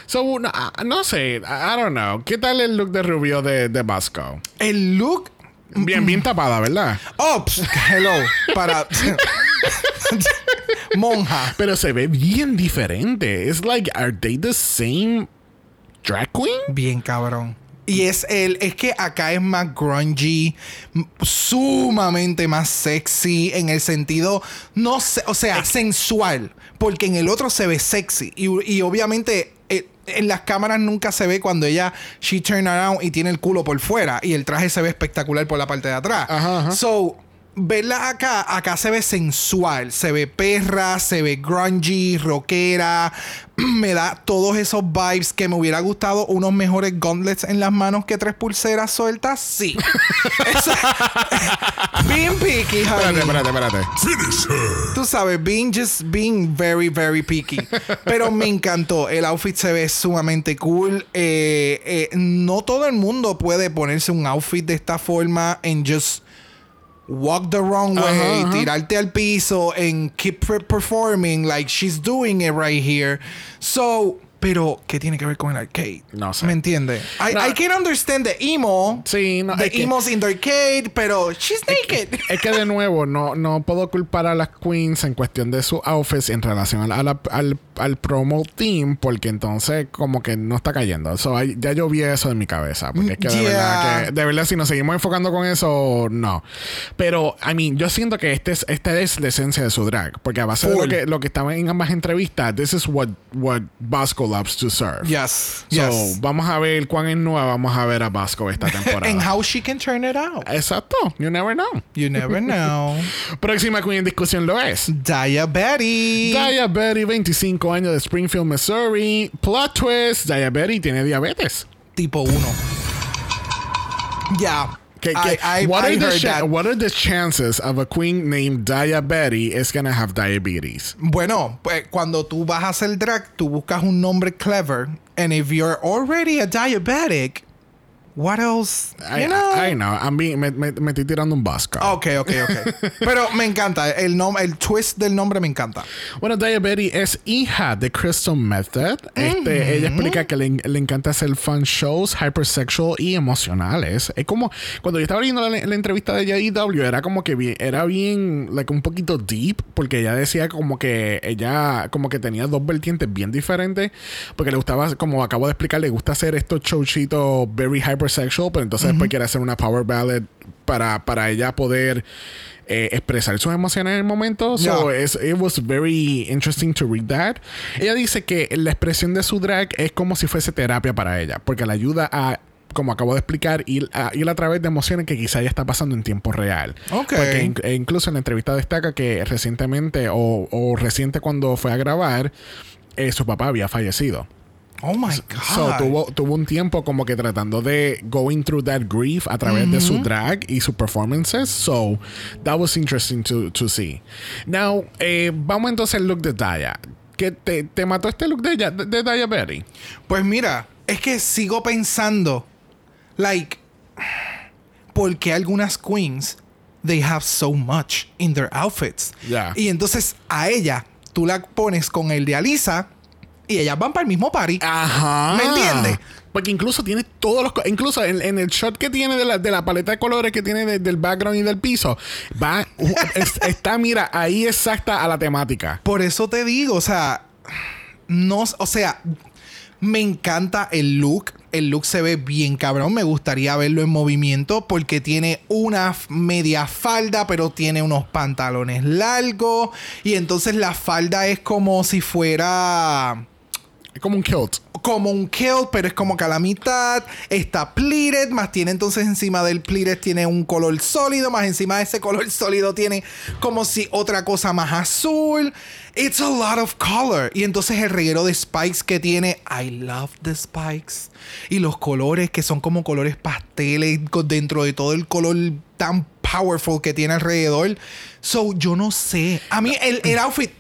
So, no, no sé, I, I don't know. ¿Qué tal el look de rubio de, de Vasco? El look. Bien, bien tapada, ¿verdad? Oh, pst, hello. Para. Monja. Pero se ve bien diferente. It's like, are they the same drag queen? Bien cabrón. Y es el, es que acá es más grungy, sumamente más sexy en el sentido, no sé, o sea, sensual, porque en el otro se ve sexy y, y obviamente eh, en las cámaras nunca se ve cuando ella she turn around y tiene el culo por fuera y el traje se ve espectacular por la parte de atrás. Ajá, ajá. So, verla acá, acá se ve sensual, se ve perra, se ve grungy, rockera, me da todos esos vibes que me hubiera gustado unos mejores gauntlets en las manos que tres pulseras sueltas, sí. Being picky, honey. Espérate, espérate, espérate. Tú sabes, being just being very, very picky. Pero me encantó. El outfit se ve sumamente cool. Eh, eh, no todo el mundo puede ponerse un outfit de esta forma en just walk the wrong uh-huh, way, Ajá, ajá. tirarte al piso and keep performing like she's doing it right here. So, pero, ¿qué tiene que ver con el arcade? No sé. ¿Me entiende? I, No. I can understand the emo. Sí, no, the que- emos in the arcade, pero she's naked. Es que de nuevo, no, no puedo culpar a las queens en cuestión de sus outfits en relación a la- al, al promo team, porque entonces como que no está cayendo. So, ahí- ya yo vi eso en mi cabeza. Porque es que de, Yeah. verdad que de verdad si nos seguimos enfocando con eso, no. Pero, I mean, yo siento que este es, esta es la esencia de su drag. Porque a base de lo que, lo que estaba en ambas entrevistas, this is what, what loves to serve. Yes. So, yes. vamos a ver cuán en nueva vamos a ver a Vasco esta temporada. And how she can turn it out. Exacto, you never know. You never know. Próxima queen en discusión lo es. Diabetes. Daya Betty, 25 25 años de Springfield, Missouri. Plot twist, Diabetes tiene diabetes. Tipo 1. Ya. Que- I- que- I- what, I are the heard cha- that. what are the chances of a queen named Diabetes is gonna have diabetes? Bueno, pues cuando tú vas a hacer drag, tú buscas un nombre clever. And if you're already a diabetic, what else? I, you know? I know. I'm being- me, me- me estoy tirando un basco. Ok, ok, ok. Pero me encanta. El, nom el twist del nombre me encanta. Bueno, Diabetes es hija de Crystal Method. Este, Ella explica que le, le encanta hacer fun shows, hypersexual y emocionales. Es como cuando yo estaba viendo la, la entrevista de ella EW, era como que bien, era bien, like, un poquito deep, porque ella decía como que ella, como que tenía dos vertientes bien diferentes, porque le gustaba, como acabo de explicar, le gusta hacer estos showchitos very hypersexual, pero entonces después quiere hacer una power ballad para, para ella poder eh, expresar sus emociones en el momento. So, Yeah. it was very interesting to read that. Ella dice que la expresión de su drag es como si fuese terapia para ella, porque le ayuda a como acabo de explicar, ir a, ir a través de emociones que quizá ya está pasando en tiempo real. Ok. Porque in- e incluso en la entrevista destaca que recientemente o, o reciente cuando fue a grabar, eh, su papá había fallecido. Oh my God. So, tuvo, tuvo un tiempo como que tratando de going through that grief a través de su drag y sus performances. So, that was interesting to, to see. Now, eh, vamos entonces al look de Daya. ¿Qué te, te mató este look de, ella, de, de Daya Berry? Pues mira, es que sigo pensando, like, ¿por qué algunas queens, they have so much in their outfits? Ya. Y entonces a ella, tú la pones con el de Alisa y ellas van para el mismo party. Ajá. ¿Me entiendes? Porque incluso tiene todos los... Incluso en, en el shot que tiene de la, de la paleta de colores que tiene de- del background y del piso, va... es- está, mira, ahí exacta a la temática. Por eso te digo, o sea, no, o sea, me encanta el look. El look se ve bien cabrón. Me gustaría verlo en movimiento porque tiene una media falda, pero tiene unos pantalones largos. Y entonces la falda es como si fuera Como un kilt. como un kilt, pero es como que a la mitad está pleated, más tiene entonces encima del pleated tiene un color sólido, más encima de ese color sólido tiene como si otra cosa más azul. It's a lot of color. Y entonces el reguero de spikes que tiene, I love the spikes. Y los colores que son como colores pasteles dentro de todo el color tan powerful que tiene alrededor. So, yo no sé. A mí el, el outfit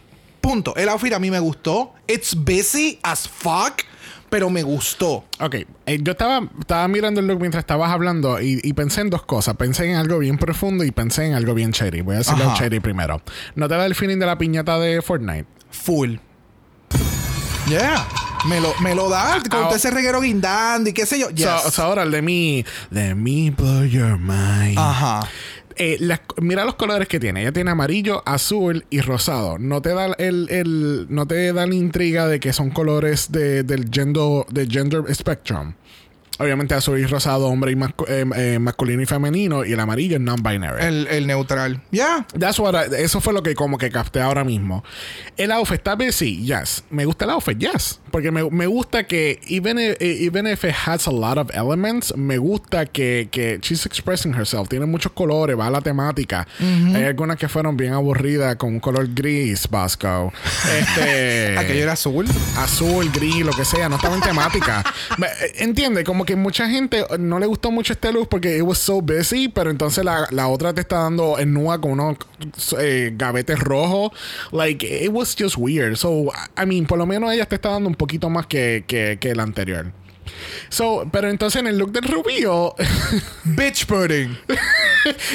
Punto. El outfit a mí me gustó. It's busy as fuck, pero me gustó. Ok, eh, yo estaba, estaba mirando el look mientras estabas hablando y, y pensé en dos cosas. Pensé en algo bien profundo y pensé en algo bien cherry. Voy a decirlo Ajá. cherry primero. ¿No te da el feeling de la piñata de Fortnite? Full. Yeah. Me lo, me lo da con Ah, todo ese reguero guindando y qué sé yo. Yes. So, so ahora, let me, let me blow your mind. Ajá. Eh, mira los colores que tiene. Ella tiene amarillo, azul y rosado. No te da el, el- no te da la intriga de que son colores de, del gender, de gender spectrum. Obviamente azul y rosado, hombre y eh, eh, masculino y femenino, y el amarillo es non-binary. El, el neutral. Yeah. That's what I- eso fue lo que como que capté ahora mismo. El outfit está busy, yes. Me gusta el outfit, yes. Porque me, me gusta que, even if, even if it has a lot of elements, me gusta que, que she's expressing herself. Tiene muchos colores, va a la temática. Hay algunas que fueron bien aburridas con un color gris, Vasco. Este, Aquello era azul. azul, gris, lo que sea, no estaba en temática. Eh, Entiende, como que mucha gente no le gustó mucho este look porque it was so busy, pero entonces la, la otra te está dando en nua con unos eh, gavetes rojos. Like, it was just weird. So, I mean, por lo menos ella te está dando un poquito más que, que, que el anterior. So, pero entonces en el look del rubio, Bitch pudding.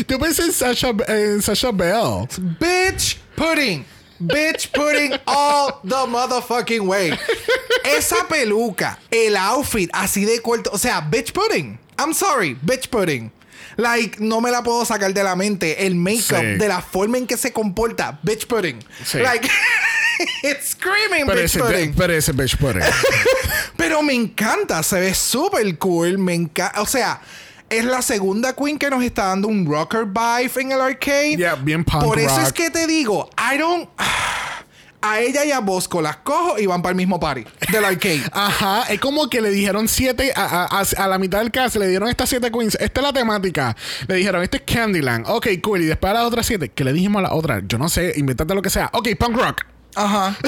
yo pensé en Sasha, en Sasha Bell. Bitch pudding. Bitch pudding all the motherfucking way. Esa peluca, el outfit así de corto. O sea, bitch pudding. I'm sorry, bitch pudding. Like, no me la puedo sacar de la mente. El makeup, Sí. de la forma en que se comporta, bitch pudding. Sí. Like, it's screaming Pero bitch ese, pudding. pero ese bitch pudding. Pero me encanta, se ve súper cool. Me encanta. O sea, es la segunda queen que nos está dando un rocker vibe en el arcade. Yeah, bien punk Por eso rock. es que te digo, I don't. A ella y a Bosco las cojo y van para el mismo party del arcade. Ajá, es como que le dijeron siete a, a- a- a la mitad del cast, le dieron estas siete queens. Esta es la temática. Le dijeron, este es Candyland. Ok, cool. Y después a las otras siete, que le dijimos a la otra? Yo no sé, invéntate lo que sea. Ok, punk rock. Ajá.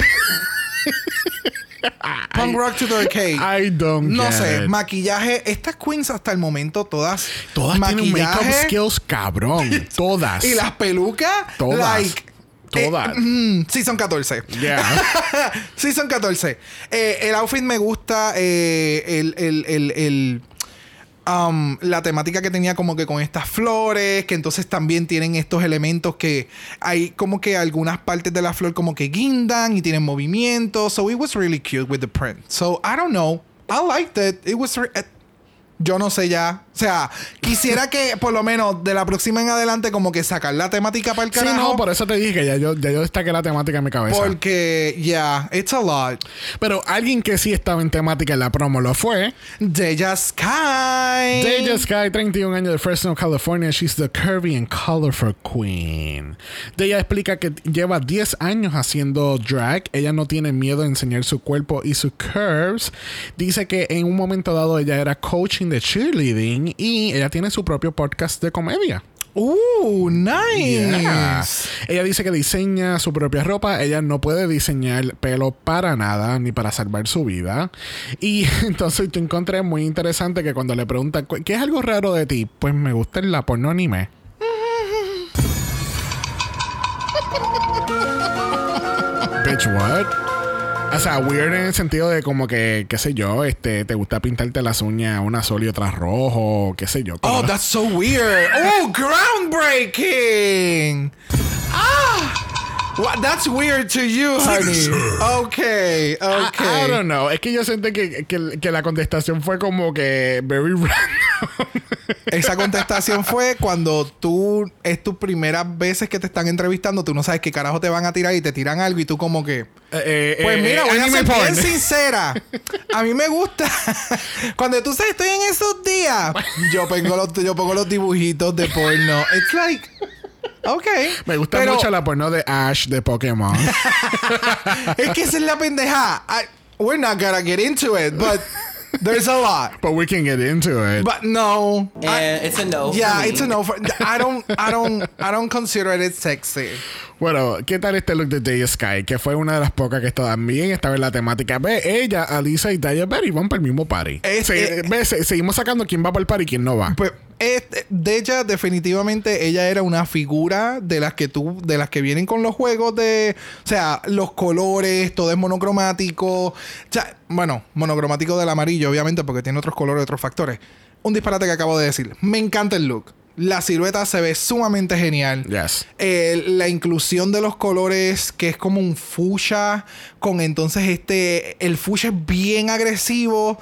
Punk rock to the arcade. I don't no sé, it. maquillaje. Estas queens hasta el momento todas. Todas tienen makeup maquillaje skills cabrón. Todas. Y las pelucas. Todas. Like, Todas. eh, mm, season 14. Yeah. season 14. Eh, el outfit me gusta. eh, el, el, el, el, um, la temática que tenía como que con estas flores, que entonces también tienen estos elementos que hay como que algunas partes de la flor como que guindan y tienen movimiento. So it was really cute with the print. So I don't know. I liked it. It was... yo no sé ya. O sea, quisiera que por lo menos de la próxima en adelante como que sacar la temática para el Sí, carajo. no, por eso te dije que ya yo, ya yo destaqué la temática en mi cabeza. Porque, yeah, it's a lot. Pero alguien que sí estaba en temática en la promo lo fue. Deja Sky. Deja Sky, 31 años de Fresno, California. She's the curvy and colorful queen. Deja explica que lleva 10 años haciendo drag. Ella no tiene miedo de enseñar su cuerpo y sus curves. Dice que en un momento dado ella era coaching de cheerleading y ella tiene su propio podcast de comedia. Uh, nice. Yeah. Ella dice que diseña su propia ropa. Ella no puede diseñar pelo para nada, ni para salvar su vida. Y entonces yo encontré muy interesante que cuando le preguntan, "¿Cu- ¿qué es algo raro de ti? Pues me gusta la porno anime. Bitch, what? O sea, weird en el sentido de como que, qué sé yo, este, te gusta pintarte las uñas una azul y otra rojo, qué sé yo. Oh, that's so weird. Oh, groundbreaking. Ah. What, that's weird to you, honey. Okay, I, okay. I don't know. Es que yo sentí que, que, que la contestación fue como que very random. Esa contestación fue cuando tú es tus primeras veces que te están entrevistando, tú no sabes qué carajo te van a tirar y te tiran algo y tú como que Eh, Pues eh, mira, eh, voy a ser bien porn. sincera. A mí me gusta. Cuando tú sabes, estoy en esos días. Yo pongo los, yo pongo los dibujitos de porno. It's like. Ok. Me gusta Pero mucho la porno de Ash de Pokémon. Es que esa es la pendeja. I- We're not gonna get into it, but there's a lot. But we can get into it. But no. I- And it's a no. for yeah, me. it's a no. For, I don't. I don't. I don't consider it sexy. Bueno, ¿qué tal este look de Day Sky? Que fue una de las pocas que también estaba en la temática. Ve, ella, Alisa y Daya Berry van para el mismo party. Es- Se- eh, ve, se- seguimos sacando quién va para el party y quién no va. Pues este, de ella definitivamente ella era una figura de las que tú de las que vienen con los juegos de o sea los colores todo es monocromático. Ya, bueno monocromático del amarillo obviamente porque tiene otros colores otros factores. Un disparate que acabo de decir. Me encanta el look. La silueta se ve sumamente genial. Yes. eh, la inclusión de los colores que es como un fuchsia con entonces este el fuchsia es bien agresivo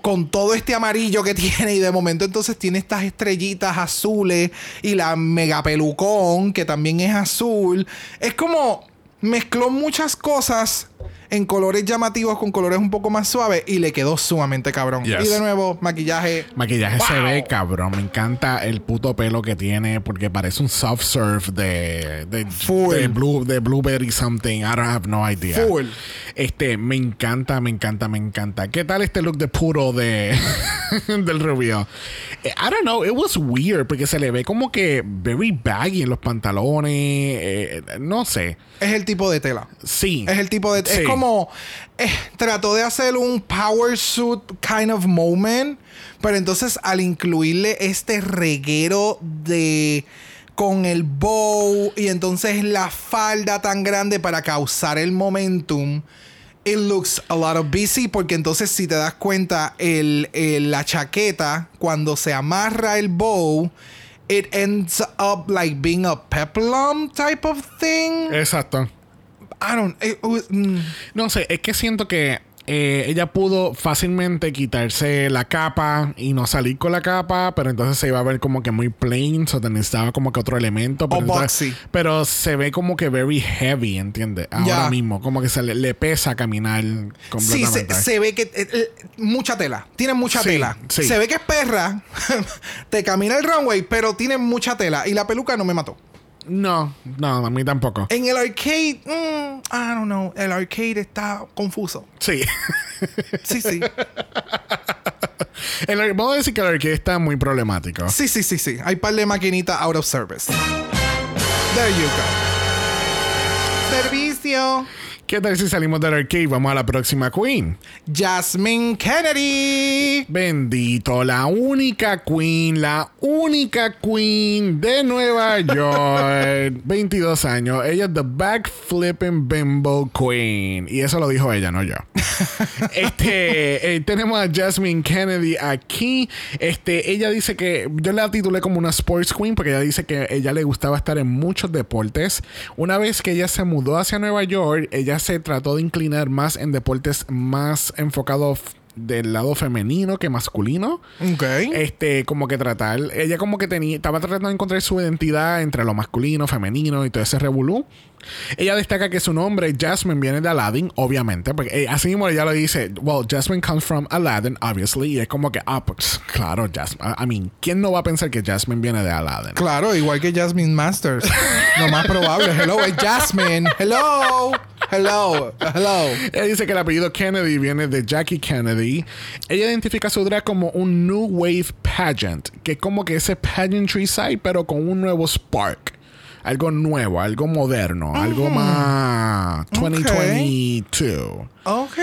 con todo este amarillo que tiene y de momento entonces tiene estas estrellitas azules y la mega pelucón que también es azul. Es como mezcló muchas cosas en colores llamativos con colores un poco más suaves y le quedó sumamente cabrón Yes. y de nuevo maquillaje Maquillaje se ve cabrón. Me encanta el puto pelo que tiene porque parece un soft surf de, de, Full. de, blue, de blueberry something. I don't have no idea. Full. Este, me encanta, me encanta, me encanta. ¿Qué tal este look de puro de del rubio? Eh, I don't know, it was weird porque se le ve como que very baggy en los pantalones. eh, no sé. es el tipo de tela Sí. Es el tipo de. Sí. Es como. Eh, trató de hacer un power suit kind of moment. Pero entonces al incluirle este reguero de. Con el bow y entonces la falda tan grande para causar el momentum. It looks a lot of busy porque entonces si te das cuenta el, la chaqueta cuando se amarra el bow it ends up like being a peplum type of thing. Exacto. I don't. It was, mm. No sé, es que siento que eh, ella pudo fácilmente quitarse la capa y no salir con la capa, pero entonces se iba a ver como que muy plain, o necesitaba como que otro elemento. Pero, O entonces- boxy. pero se ve como que very heavy, ¿entiendes? Ahora mismo, como que se le, le pesa caminar Sí, completamente. se, se ve que. eh, eh, mucha tela. Tiene mucha Sí, tela. sí. Se ve que es perra. te camina el runway, pero tiene mucha tela. Y la peluca no me mató. No, no, a mí tampoco. En el arcade, mm, I don't know. El arcade está confuso. Sí. Sí, sí. el, a decir que el arcade está muy problemático. sí, sí, sí, sí. Hay par de maquinitas out of service. There you go. Servicio. ¿Qué tal si salimos del arcade y vamos a la próxima queen? Jasmine Kennedy. Bendito, la única queen, la única queen de Nueva York. 22 años. Ella es the backflipping bimbo queen. Y eso lo dijo ella, no yo. este, eh, tenemos a Jasmine Kennedy aquí. Este, ella dice que yo la titulé como una sports queen porque ella dice que ella le gustaba estar en muchos deportes. Una vez que ella se mudó hacia Nueva York, ella se trató de inclinar más en deportes más enfocados del lado femenino que masculino. Ok. Este, como que tratar. Ella como que tenía. Estaba tratando de encontrar su identidad entre lo masculino, femenino y todo ese revolú. Ella destaca que su nombre, Jasmine, viene de Aladdin, obviamente. Porque eh, así mismo ella lo dice. Well, Jasmine comes from Aladdin, obviously. Y es como que, ah, pues claro, Jasmine. I mean, ¿quién no va a pensar que Jasmine viene de Aladdin? Claro, igual que Jasmine Masters. Lo más probable. Hello, es Jasmine. Hello. Hello. Hello. Ella dice que el apellido Kennedy viene de Jackie Kennedy. Ella identifica su drag como un New Wave Pageant, que es como que ese pageantry side, pero con un nuevo spark. Algo nuevo, algo moderno, algo más 2022. Ok.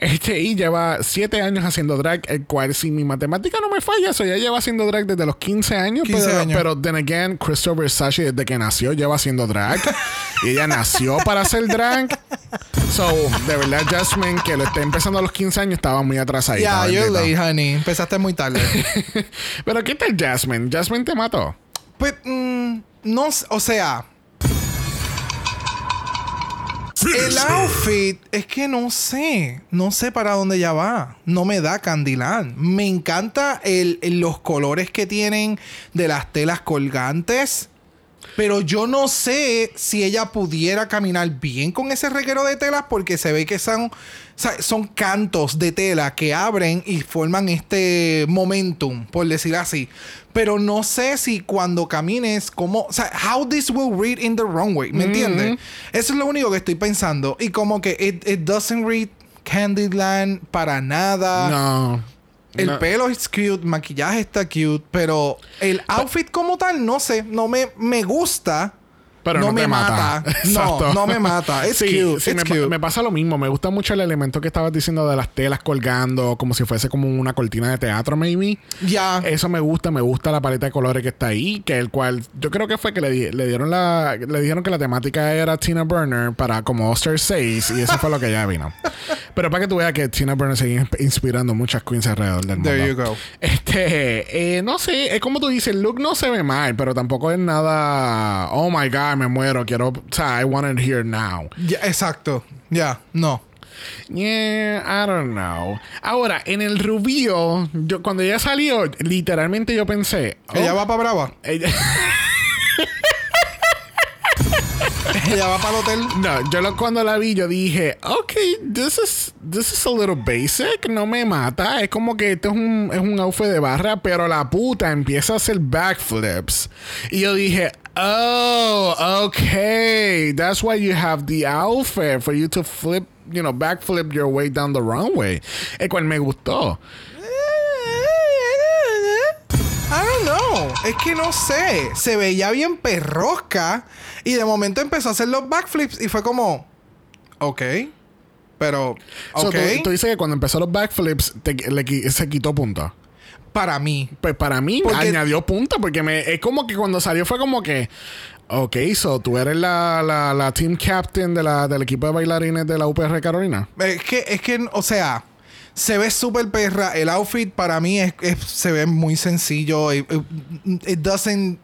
Este, y lleva 7 años haciendo drag, el cual, si mi matemática no me falla, eso ya lleva haciendo drag desde los 15 años. 15 pero, años. pero, then again, Christopher Sashi, desde que nació, lleva haciendo drag. y ella nació para hacer drag. So, de verdad, Jasmine, que lo esté empezando a los 15 años, estaba muy atrasadita. Yeah, you're late, honey. Empezaste muy tarde. pero, ¿qué tal Jasmine? Jasmine te mató. Pues, mm, no, o sea. El outfit es que no sé, no sé para dónde ella va. No me da Candyland. Me encanta el, el- los colores que tienen de las telas colgantes. Pero yo no sé si ella pudiera caminar bien con ese reguero de telas porque se ve que son, son cantos de tela que abren y forman este momentum, por decir así. Pero no sé si cuando camines, como, o sea, how this will read in the runway, ¿me entiendes? Eso es lo único que estoy pensando. Y como que it, it doesn't read Candyland para nada. No. El No. pelo es cute, maquillaje está cute, pero el outfit como tal, no sé, no me, me gusta. Pero no, me te mata. No, Exacto. no me mata. It's Sí, cute. sí, it's me, cute. me pasa lo mismo. Me gusta mucho el elemento que estabas diciendo de las telas colgando, como si fuese como una cortina de teatro, maybe. Ya. Eso me gusta, me gusta la paleta de colores que está ahí, que el cual yo creo que fue que le, le dieron la le dijeron que la temática era Tina Burner para como Oster 6 y eso fue lo que ya vino. Pero para que tú veas que Tina Burner sigue insp- inspirando muchas queens alrededor del mundo. There you go. Este, eh, no sé, es como tú dices, el look no se ve mal, pero tampoco es nada, oh my god, me muero, quiero, o sea, I want it here now. Ya, exacto. Ya, no. Yeah, I don't know. Ahora, en el rubio, yo cuando ella salió, literalmente yo pensé, oh, Ella va para Brava. ella- Ella va para el hotel. No, yo lo- cuando la vi, yo dije, ok, this is, this is a little basic, no me mata. Es como que esto es un, es un outfit de barra, pero la puta empieza a hacer backflips. Y yo dije, oh, okay, that's why you have the outfit, for you to flip, you know, backflip your way down the runway. El cual me gustó. I don't know. Es que no sé. Se veía bien perrosca. Y de momento empezó a hacer los backflips. Y fue como. Ok. Pero. So, Ok. tú, tú dices que cuando empezó los backflips, te- le se quitó puntos. Para mí. Pues para mí Porque- añadió puntos porque me, es como que cuando salió fue como que, ok, so tú eres la, la, la team captain de la, del equipo de bailarines de la UPR Carolina. Es que, es que, o sea, se ve súper perra. El outfit para mí es, es- se ve muy sencillo. It, it- it doesn't.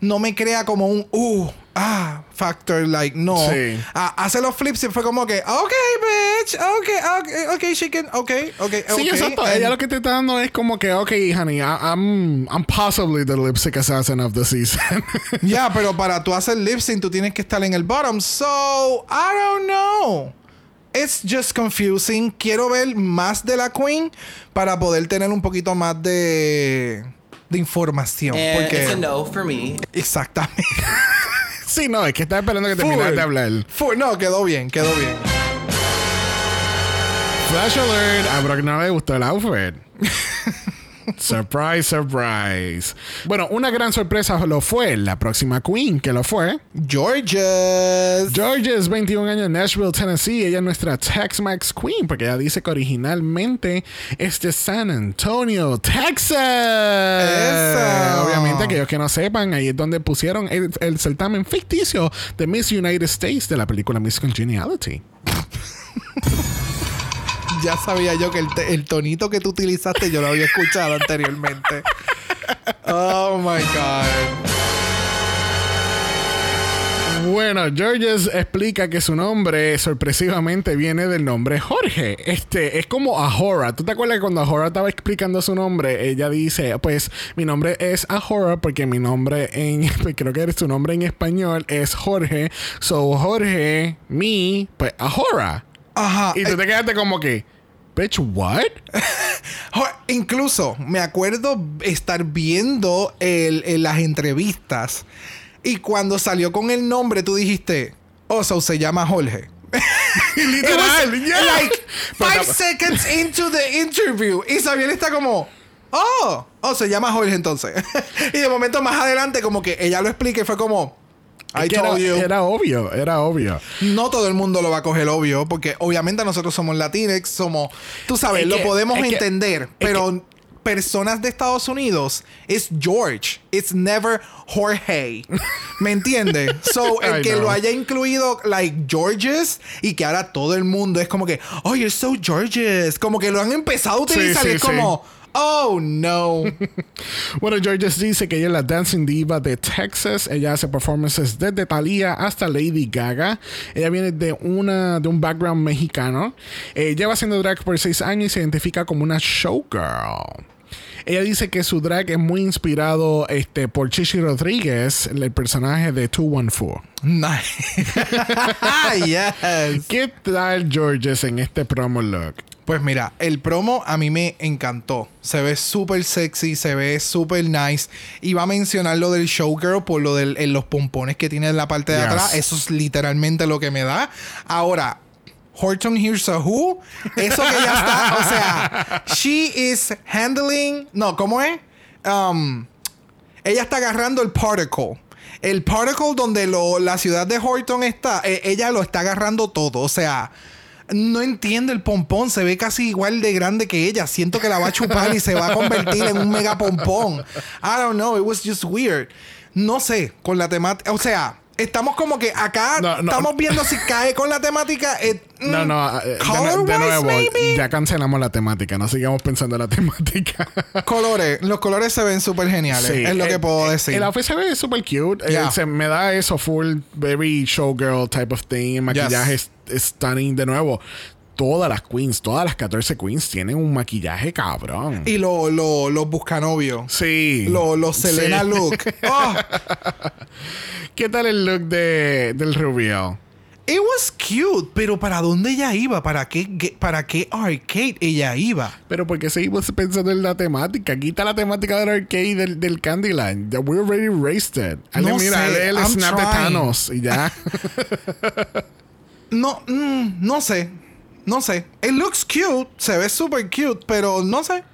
No me crea como un uh, ah, factor. Like, no. Sí. Ah, hace los flips y fue como que, ok, bitch. Ok, ok, ok, chicken. Ok, ok, Sí, ok. exacto. Ella lo que te está dando es como que, ok, honey, I- I'm, I'm possibly the lipstick assassin of the season. Ya, pero para tú hacer lip sync, tú tienes que estar en el bottom. So, I don't know. It's just confusing. Quiero ver más de la Queen para poder tener un poquito más de, de información. And porque. it's a no for me. Exactamente. sí, no, es que estaba esperando que terminaras de hablar. Full. No, quedó bien, quedó bien. Flash alert, a Brock no le gustó el outfit. surprise, surprise. Bueno, una gran sorpresa lo fue la próxima Queen, que lo fue. Georges. Georgia es 21 años en Nashville, Tennessee. Ella es nuestra Tex-Mex Queen, porque ella dice que originalmente es de San Antonio, Texas. Eso. Obviamente, aquellos que no sepan, ahí es donde pusieron el, el certamen ficticio de Miss United States de la película Miss Congeniality. Ya sabía yo que el, te- el tonito que tú utilizaste yo lo había escuchado anteriormente. Oh my God. Bueno, Georges explica que su nombre sorpresivamente viene del nombre Jorge. Este es como Ahora. ¿Tú te acuerdas que cuando Ahora estaba explicando su nombre, ella dice, pues mi nombre es Ahora porque mi nombre en, creo que su nombre en español es Jorge. So Jorge, me, pues Ahora. Ajá. Y tú te quedaste como que, bitch, what? Incluso me acuerdo estar viendo el- el- las entrevistas y cuando salió con el nombre tú dijiste, oh, so se llama Jorge. Literal, It was yeah. Like five seconds into the interview y Sabiel está como, oh, oh, se llama Jorge entonces. y de momento más adelante como que ella lo explica y fue como, I que era, told you. era obvio, era obvio. No todo el mundo lo va a coger obvio, porque obviamente nosotros somos latinex, somos, tú sabes, Es lo que- podemos es que- entender, pero personas de Estados Unidos es George, it's never Jorge. ¿Me entiendes? So, el I que know. lo haya incluido like Georges y que ahora todo el mundo es como que, oh, you're so Georges, como que lo han empezado a utilizar Sí, y sí, es como, oh no. Bueno, Georges dice que ella es la dancing diva de Texas. Ella hace performances desde Thalía hasta Lady Gaga. Ella viene de, una, de un background mexicano. Eh, lleva haciendo drag por seis años y se identifica como una showgirl. Ella dice que su drag es muy inspirado este, por Chichi Rodríguez, el personaje de 214. Nice. yes. ¿Qué tal Georges en este promo look? Pues mira, el promo a mí me encantó. Se ve súper sexy, se ve súper nice. Iba a mencionar lo del showgirl por lo de los pompones que tiene en la parte de Yes. atrás. Eso es literalmente lo que me da. Ahora, Horton Here's a Who. Eso que ya está. O sea, she is handling. No, ¿cómo es? Um, ella está agarrando el particle. El particle donde lo- la ciudad de Horton está, eh, ella lo está agarrando todo. O sea, no entiende el pompón. Se ve casi igual de grande que ella. Siento que la va a chupar y se va a convertir en un mega pompón. I don't know. It was just weird. No sé, con la temática. O sea, estamos como que acá No, no. estamos viendo si cae con la temática. eh, No, mm, no, eh, de, nuevo, maybe. ya cancelamos la temática, no sigamos pensando en la temática. Colores. Los colores se ven súper geniales. Sí, es lo eh, que puedo eh, decir. El outfit se ve super cute. Eh, Yeah. se me da eso full, very showgirl type of thing. El maquillaje stunning de nuevo. Todas las queens, todas las 14 queens tienen un maquillaje cabrón. Y lo- lo- los buscanovios. sí. Los lo Selena Sí. look. Oh, ¿Qué tal el look de, del reveal? it was cute, pero ¿para dónde ella iba? ¿Para qué, para qué arcade ella iba? Pero porque seguimos pensando en la temática. Quita la temática del arcade del, del Candyland. We already erased it. Hazle, No mira, sé, el snap de trying. Thanos y ya. No, mm, no sé. No sé. It looks cute. Se ve super cute, pero no sé.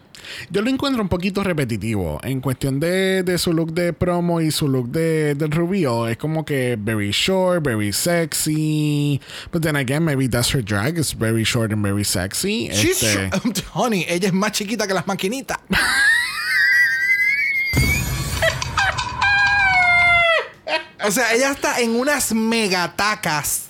Yo lo encuentro un poquito repetitivo en cuestión de, de su look de promo y su look de, del reveal. Es como que very short, very sexy. But then again, maybe that's her drag. It's very short and very sexy. She's Este, Honey, ella es más chiquita que las maquinitas. o sea, ella está en unas megatacas.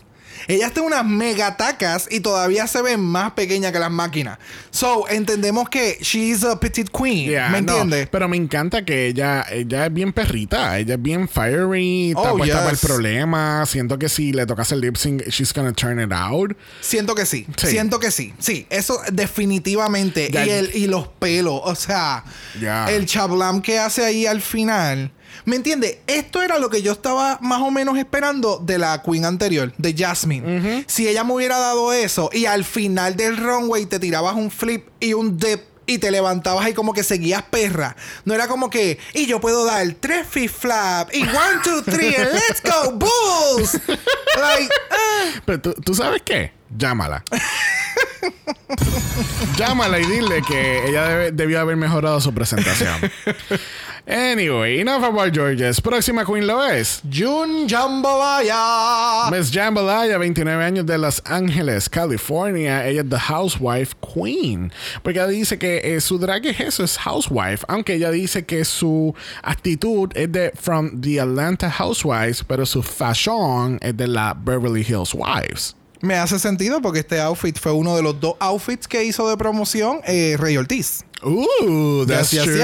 Ella está en unas megatacas y todavía se ve más pequeña que las máquinas. So, entendemos que she's a petite queen. yeah, ¿Me no, entiendes? pero me encanta que ella, ella es bien perrita. Ella es bien fiery. Está Oh, puesta para el yes. problema. Siento que si le tocas el lip sync, she's gonna turn it out. Siento que sí. Sí. Siento que sí. Sí, eso definitivamente. Y, el, y los pelos. O sea, el chablam que hace ahí al final. ¿Me entiendes? Esto era lo que yo estaba más o menos esperando de la Queen anterior, de Jasmine. Si ella me hubiera dado eso y al final del runway te tirabas un flip y un dip y te levantabas ahí como que seguías perra. No era como que, y yo puedo dar tres flip flap y one, two, three, and let's go, bulls. like, ah. Pero tú, ¿tú sabes qué? Llámala. Llámala y dile que ella debe- debió haber mejorado su presentación. anyway, enough about Georges. Próxima queen lo es. Jun Jambalaya. Miss Jambalaya, 29 años de Los Ángeles, California. Ella es The Housewife Queen. Porque ella dice que eh, su drag es eso, es housewife. Aunque ella dice que su actitud es de From the Atlanta Housewives, pero su fashion es de la Beverly Hills Wives. Me hace sentido porque este outfit fue uno de los dos outfits que hizo de promoción eh, Rey Ortiz. Ooh, that's Yes, yes, true.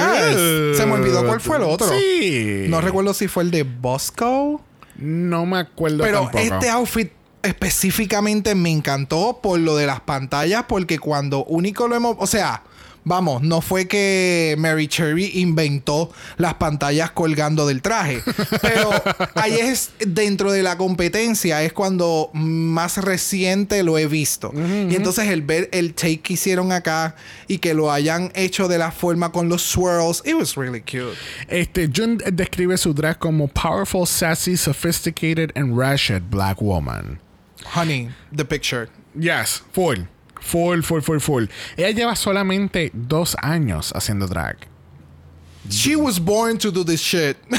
yes. Se me olvidó cuál fue el otro. Sí. No recuerdo si fue el de Bosco. No me acuerdo Pero tampoco. este outfit específicamente me encantó por lo de las pantallas, porque cuando único lo hemos. O sea, vamos, no fue que Mary Cherry inventó las pantallas colgando del traje. Pero ahí es dentro de la competencia, es cuando más reciente lo he visto. Y entonces el ver el take que hicieron acá y que lo hayan hecho de la forma con los swirls, it was really cute. Este, Jun describe su drag como powerful, sassy, sophisticated, and ratchet black woman. Honey, the picture. Yes, full. Full, full, full, full. Ella lleva solamente dos años haciendo drag. She was born to do this shit.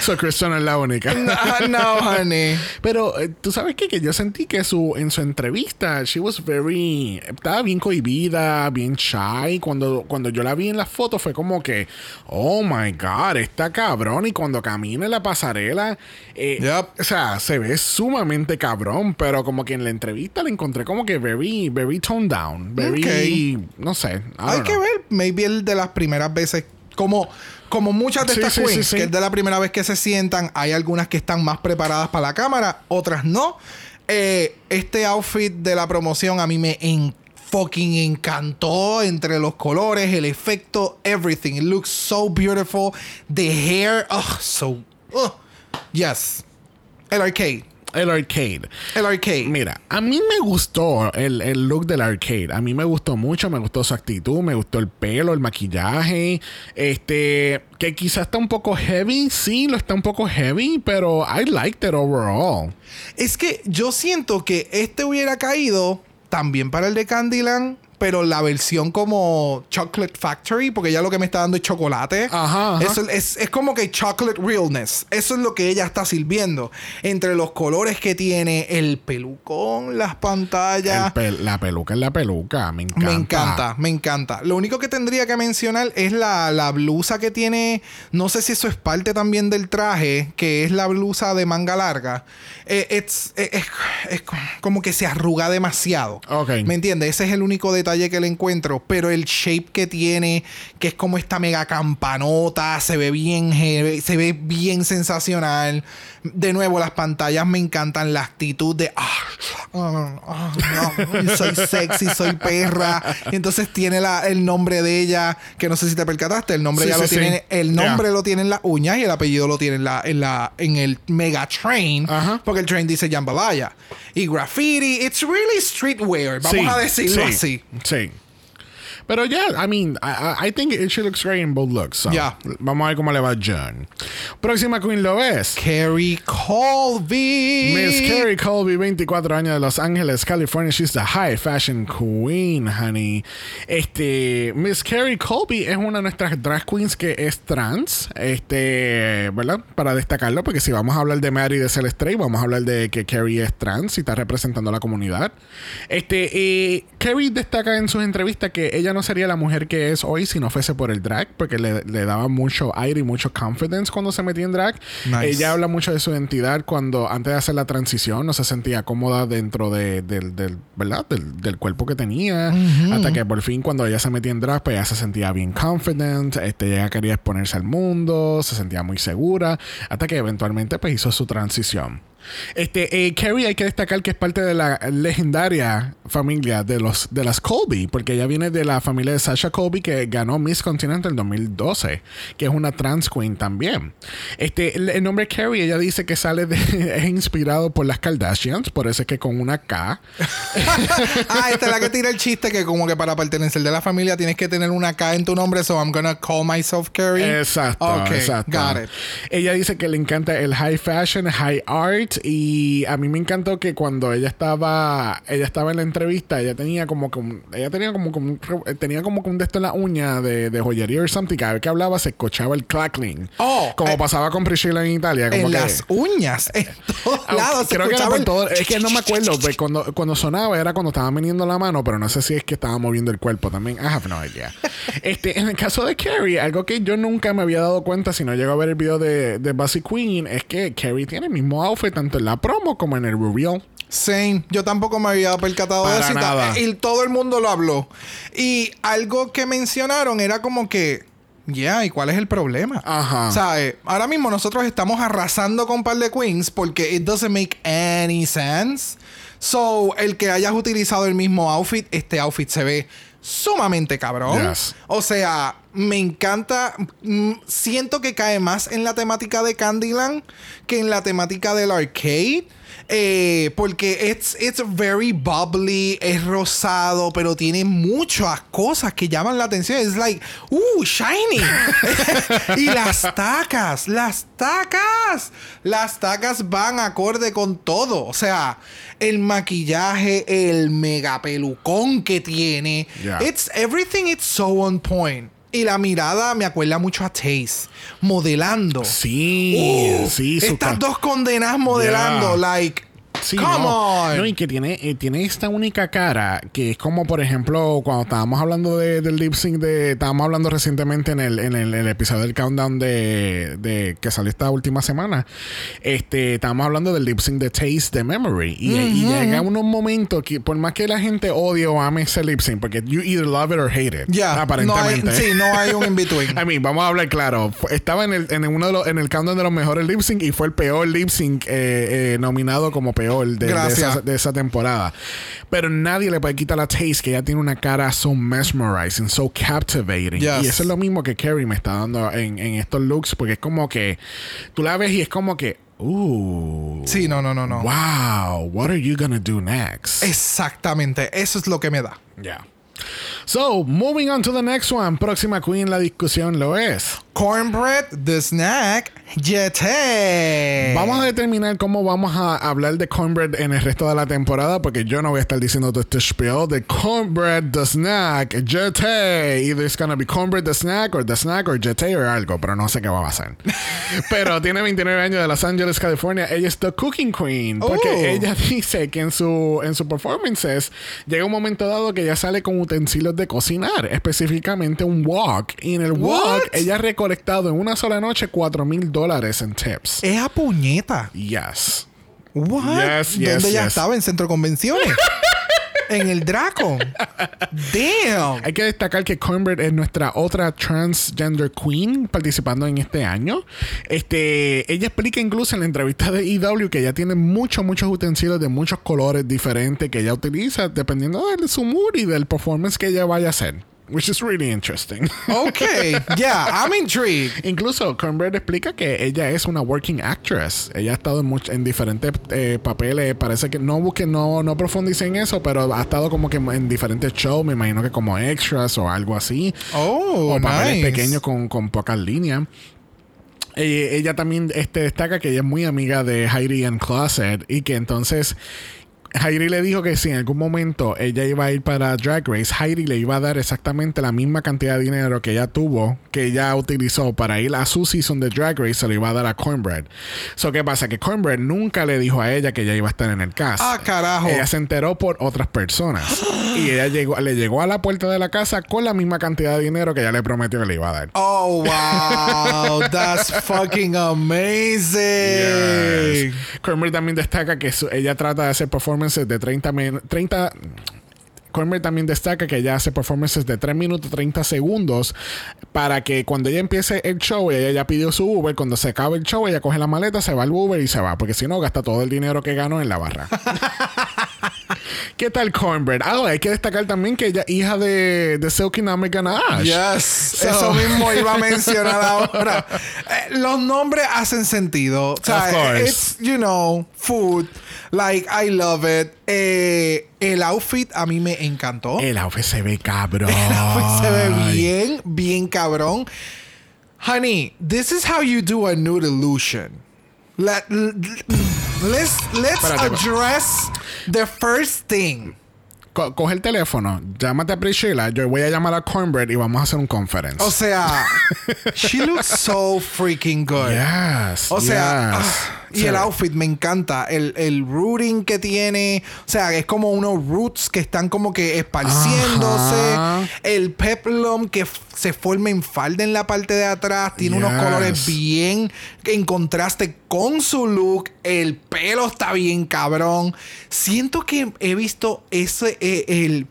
So Kristen es la única. no, no, honey. Pero eh, tú sabes qué? que yo sentí que su en su entrevista she was very estaba bien cohibida, bien shy. Cuando cuando yo la vi en la foto fue como que oh my god, está cabrón y cuando camina en la pasarela eh, Yep. o sea, se ve sumamente cabrón, pero como que en la entrevista la encontré como que very very toned down, very no sé, Hay don't que know. ver, maybe el de las primeras veces, como, como muchas de Sí, estas sí, queens, sí, sí. que es de la primera vez que se sientan, hay algunas que están más preparadas para la cámara, otras no. Eh, este outfit de la promoción a mí me en- fucking encantó entre los colores, el efecto, everything. It looks so beautiful. The hair, oh, so, oh, yes. El arcade, El arcade. el arcade. Mira, a mí me gustó el, el look del arcade. A mí me gustó mucho, me gustó su actitud, me gustó el pelo, el maquillaje. Este, que quizás está un poco heavy, sí, lo está un poco heavy, pero I liked it overall. Es que yo siento que este hubiera caído también para el de Candyland, pero la versión como Chocolate Factory, porque ya lo que me está dando es chocolate. Ajá, ajá. Eso es, es como que chocolate realness. Eso es lo que ella está sirviendo. Entre los colores que tiene, el pelucón, las pantallas. La peluca es la peluca, me encanta. Me encanta, me encanta. Lo único que tendría que mencionar es la, la blusa que tiene. No sé si eso es parte también del traje, que es la blusa de manga larga. Eh, it's- eh, es, es como que se arruga demasiado. Ok. ¿Me entiendes? Ese es el único detalle que le encuentro. Pero el shape que tiene, que es como esta mega campanota, se ve bien se ve bien sensacional. De nuevo, las pantallas me encantan, la actitud de ah, ah, ah, no, soy sexy, soy perra. Y entonces tiene la, el nombre de ella, que no sé si te percataste, el nombre Sí, ya sí, lo sí. tiene, el nombre Yeah. lo tiene en las uñas y el apellido lo tiene en la, en la, en el mega train, porque el train dice Jambalaya. Y graffiti, it's really streetwear, vamos a decirlo sí, así. Sí. Pero ya, I mean, I, I- think it, she looks great in both looks. So, Yeah. Vamos a ver cómo le va a John. Próxima queen lo es. Carrie Colby. Miss Carrie Colby, 24 años de Los Ángeles, California. She's the high fashion queen, honey. Este, Miss Carrie Colby es una de nuestras drag queens que es trans. Este, ¿verdad? Para destacarlo, porque si vamos a hablar de Mary de Celeste, vamos a hablar de que Carrie es trans y está representando a la comunidad. Este, eh, Carrie destaca en sus entrevistas que ella no sería la mujer que es hoy si no fuese por el drag, porque le, le daba mucho aire y mucho confidence cuando se metía en drag. Nice. Ella habla mucho de su identidad cuando antes de hacer la transición no se sentía cómoda dentro de, del, del- ¿verdad? Del, del cuerpo que tenía. Hasta que por fin cuando ella se metía en drag, pues ella se sentía bien confident. Este, ella quería exponerse al mundo, se sentía muy segura. Hasta que eventualmente pues hizo su transición. Este, eh, Carrie hay que destacar que es parte de la legendaria familia de los de las Colby, porque ella viene de la familia de Sasha Colby que ganó Miss Continental en 2012, que es una trans queen también. Este, el, el nombre Carrie, ella dice que sale de, es inspirado por las Kardashians, por eso es que con una K. ah, esta es la que tira el chiste que como que para pertenecer de la familia tienes que tener una K en tu nombre, so I'm gonna call myself Carrie. Exacto, exacto. got it. Ella dice que le encanta el high fashion, high art, y a mí me encantó que cuando ella estaba ella estaba en la entrevista, ella tenía como que un- ella tenía como, como un, tenía como que un de esto en la uña de, de joyería o something, cada vez que hablaba se escuchaba el crackling. Oh, como eh, pasaba con Priscilla en Italia, como En que las uñas, en todos lados. se Creo que era el- todo. Es que no me acuerdo. cuando, cuando sonaba era cuando estaba veniendo la mano, pero no sé si es que estaba moviendo el cuerpo también. I have no idea. este, en el caso de Carrie, algo que yo nunca me había dado cuenta si no llego a ver el video de, de Buzzy Queen es que Carrie tiene el mismo outfit tanto en la promo como en el reveal. Same. Yo tampoco me había percatado de eso. nada. Y todo el mundo lo habló. Y algo que mencionaron era como que. Ya, ¿y cuál es el problema? Ajá. O sea, eh, ahora mismo nosotros estamos arrasando con un par de queens porque it doesn't make any sense. So, el que hayas utilizado el mismo outfit, este outfit se ve sumamente cabrón. Yes. O sea, me encanta. mm, siento que cae más en la temática de Candyland que en la temática del arcade. Eh, porque it's, it's very bubbly, es rosado, pero tiene muchas cosas que llaman la atención. Es like, ¡uh, shiny! y las tacas, las tacas, las tacas van acorde con todo. O sea, el maquillaje, el mega pelucón que tiene. Yeah. It's everything, it's so on point. Y la mirada me acuerda mucho a Taze, modelando. Sí, Uh, sí. Estas dos condenas modelando, Yeah. like, Sí, come no. on. No, y que tiene, eh, tiene esta única cara que es como, por ejemplo, cuando estábamos hablando de, del lip sync de. Estábamos hablando recientemente en el, en el, el episodio del countdown de, de que salió esta última semana. Este, estábamos hablando del lip sync de Taste de Memory. Y, y llega unos momentos que, por más que la gente odie o ame ese lip sync, porque you either love it or hate it. Ya, no hay, aparentemente. sí, no hay un in between. I mean, vamos a hablar claro. Estaba en el, en uno de los, en el countdown de los mejores lip sync y fue el peor lip sync eh, eh, nominado como peor de, esa, de esa temporada. Pero nadie le puede quitar la Taste que ella tiene una cara so mesmerizing, so captivating. Yes. Y eso es lo mismo que Carrie me está dando en, en estos looks porque es como que tú la ves y es como que, uh, Sí, no, no, no, no. wow, what are you gonna do next? Exactamente, eso es lo que me da. Yeah. So, moving on to the next one. Próxima queen, la discusión lo es. Cornbread, the snack, Yete. Vamos a determinar cómo vamos a hablar de cornbread en el resto de la temporada, porque yo no voy a estar diciendo todo este spiel de cornbread, the snack, jete. Either it's gonna be cornbread, the snack, or the snack, or jete, o algo, pero no sé qué va a pasar. pero tiene 29 años de Los Ángeles, California. Ella es the cooking queen, porque Oh. ella dice que en su, en sus performances llega un momento dado que ella sale con utensilios de cocinar, específicamente un wok. Y en el wok, ella ha recolectado en una sola noche 4 mil dólares en tips. Es a puñeta. Yes. What? Yes, yes, ¿Dónde ya yes. estaba? En centro de convenciones. en el Draco. Damn. Hay que destacar que Cornbread es nuestra otra transgender queen participando en este año. Este, ella explica incluso en la entrevista de EW que ella tiene muchos, muchos utensilios de muchos colores diferentes que ella utiliza dependiendo de su mood y del performance que ella vaya a hacer. Which is really interesting. Okay. Yeah, I'm intrigued. Incluso Cornbread explica que ella es una working actress. Ella ha estado en, much- en diferentes eh, papeles. Parece que no busque, no, no profundice en eso, pero ha estado como que en diferentes shows. Me imagino que como extras o algo así. Oh, o papeles pequeños con, con pocas líneas. Eh, ella también este, destaca que ella es muy amiga de Heidi en Closet y que entonces Heidi le dijo que si en algún momento ella iba a ir para Drag Race, Heidi le iba a dar exactamente la misma cantidad de dinero que ella tuvo, que ella utilizó para ir a su season de Drag Race, se lo iba a dar a Cornbread. So, ¿qué pasa? Que Cornbread nunca le dijo a ella que ella iba a estar en el cast. Ah, carajo. Ella se enteró por otras personas. y ella llegó, le llegó a la puerta de la casa con la misma cantidad de dinero que ella le prometió que le iba a dar. Oh, wow. That's fucking amazing. Yes. Cornbread también destaca que su- ella trata de hacer performances de 30 min- 30 Cornbread también destaca que ella hace performances de 3 minutos 30 segundos para que cuando ella empiece el show, ella ya pidió su Uber, cuando se acabe el show, ella coge la maleta, se va al Uber y se va, porque si no gasta todo el dinero que ganó en la barra. ¿Qué tal Cornbread? Ah, hay que destacar también que ella es hija de, de Silky Nami Ganache. Yes, So- eso mismo iba a mencionar ahora. Eh, los nombres hacen sentido. O sea, Of course. it's, you know, food. Like, I love it. Eh, el outfit a mí me encantó. El outfit se ve cabrón. El outfit se ve bien, bien cabrón. Honey, this is how you do a nude illusion. Let, let's let's address the first thing. Co- coge el teléfono, llámate a Priscilla, yo voy a llamar a Cornbread y vamos a hacer un conference. O sea, she looks so freaking good. yes. O sea, yes. Y Sí. el outfit me encanta. El, el rooting que tiene. O sea, es como unos roots que están como que esparciéndose. Ajá. El peplum que se forma en falda en la parte de atrás. Tiene unos colores bien en contraste con su look. El pelo está bien cabrón. Siento que he visto ese. eh, el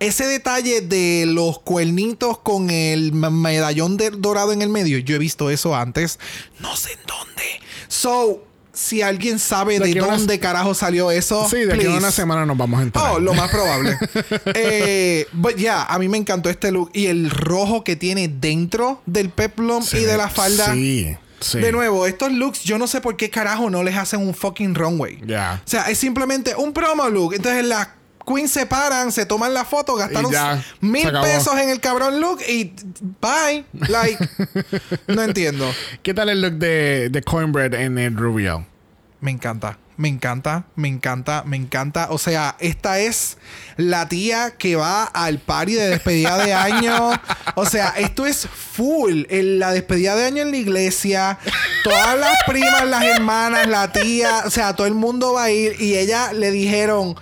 ese detalle de los cuernitos con el medallón de- dorado en el medio, yo he visto eso antes. No sé en dónde. So, si alguien sabe De dónde carajo salió eso, Sí, de aquí a una semana nos vamos a enterar. Oh, lo más probable. eh, but yeah, a mí me encantó este look y el rojo que tiene dentro del peplum y de la falda. Sí, sí. De nuevo, estos looks, yo no sé por qué carajo no les hacen un fucking runway. Ya. O sea, es simplemente un promo look. Entonces las queens se paran, se toman la foto, gastaron ya, mil pesos en el cabrón look y bye. Like, no entiendo. ¿Qué tal el look de, de Cornbread en el Rubio? Me encanta, me encanta, me encanta, me encanta. O sea, esta es la tía que va al party de despedida de año. O sea, esto es full. En la despedida de año en la iglesia. Todas las primas, las hermanas, la tía. O sea, todo el mundo va a ir. Y ella le dijeron.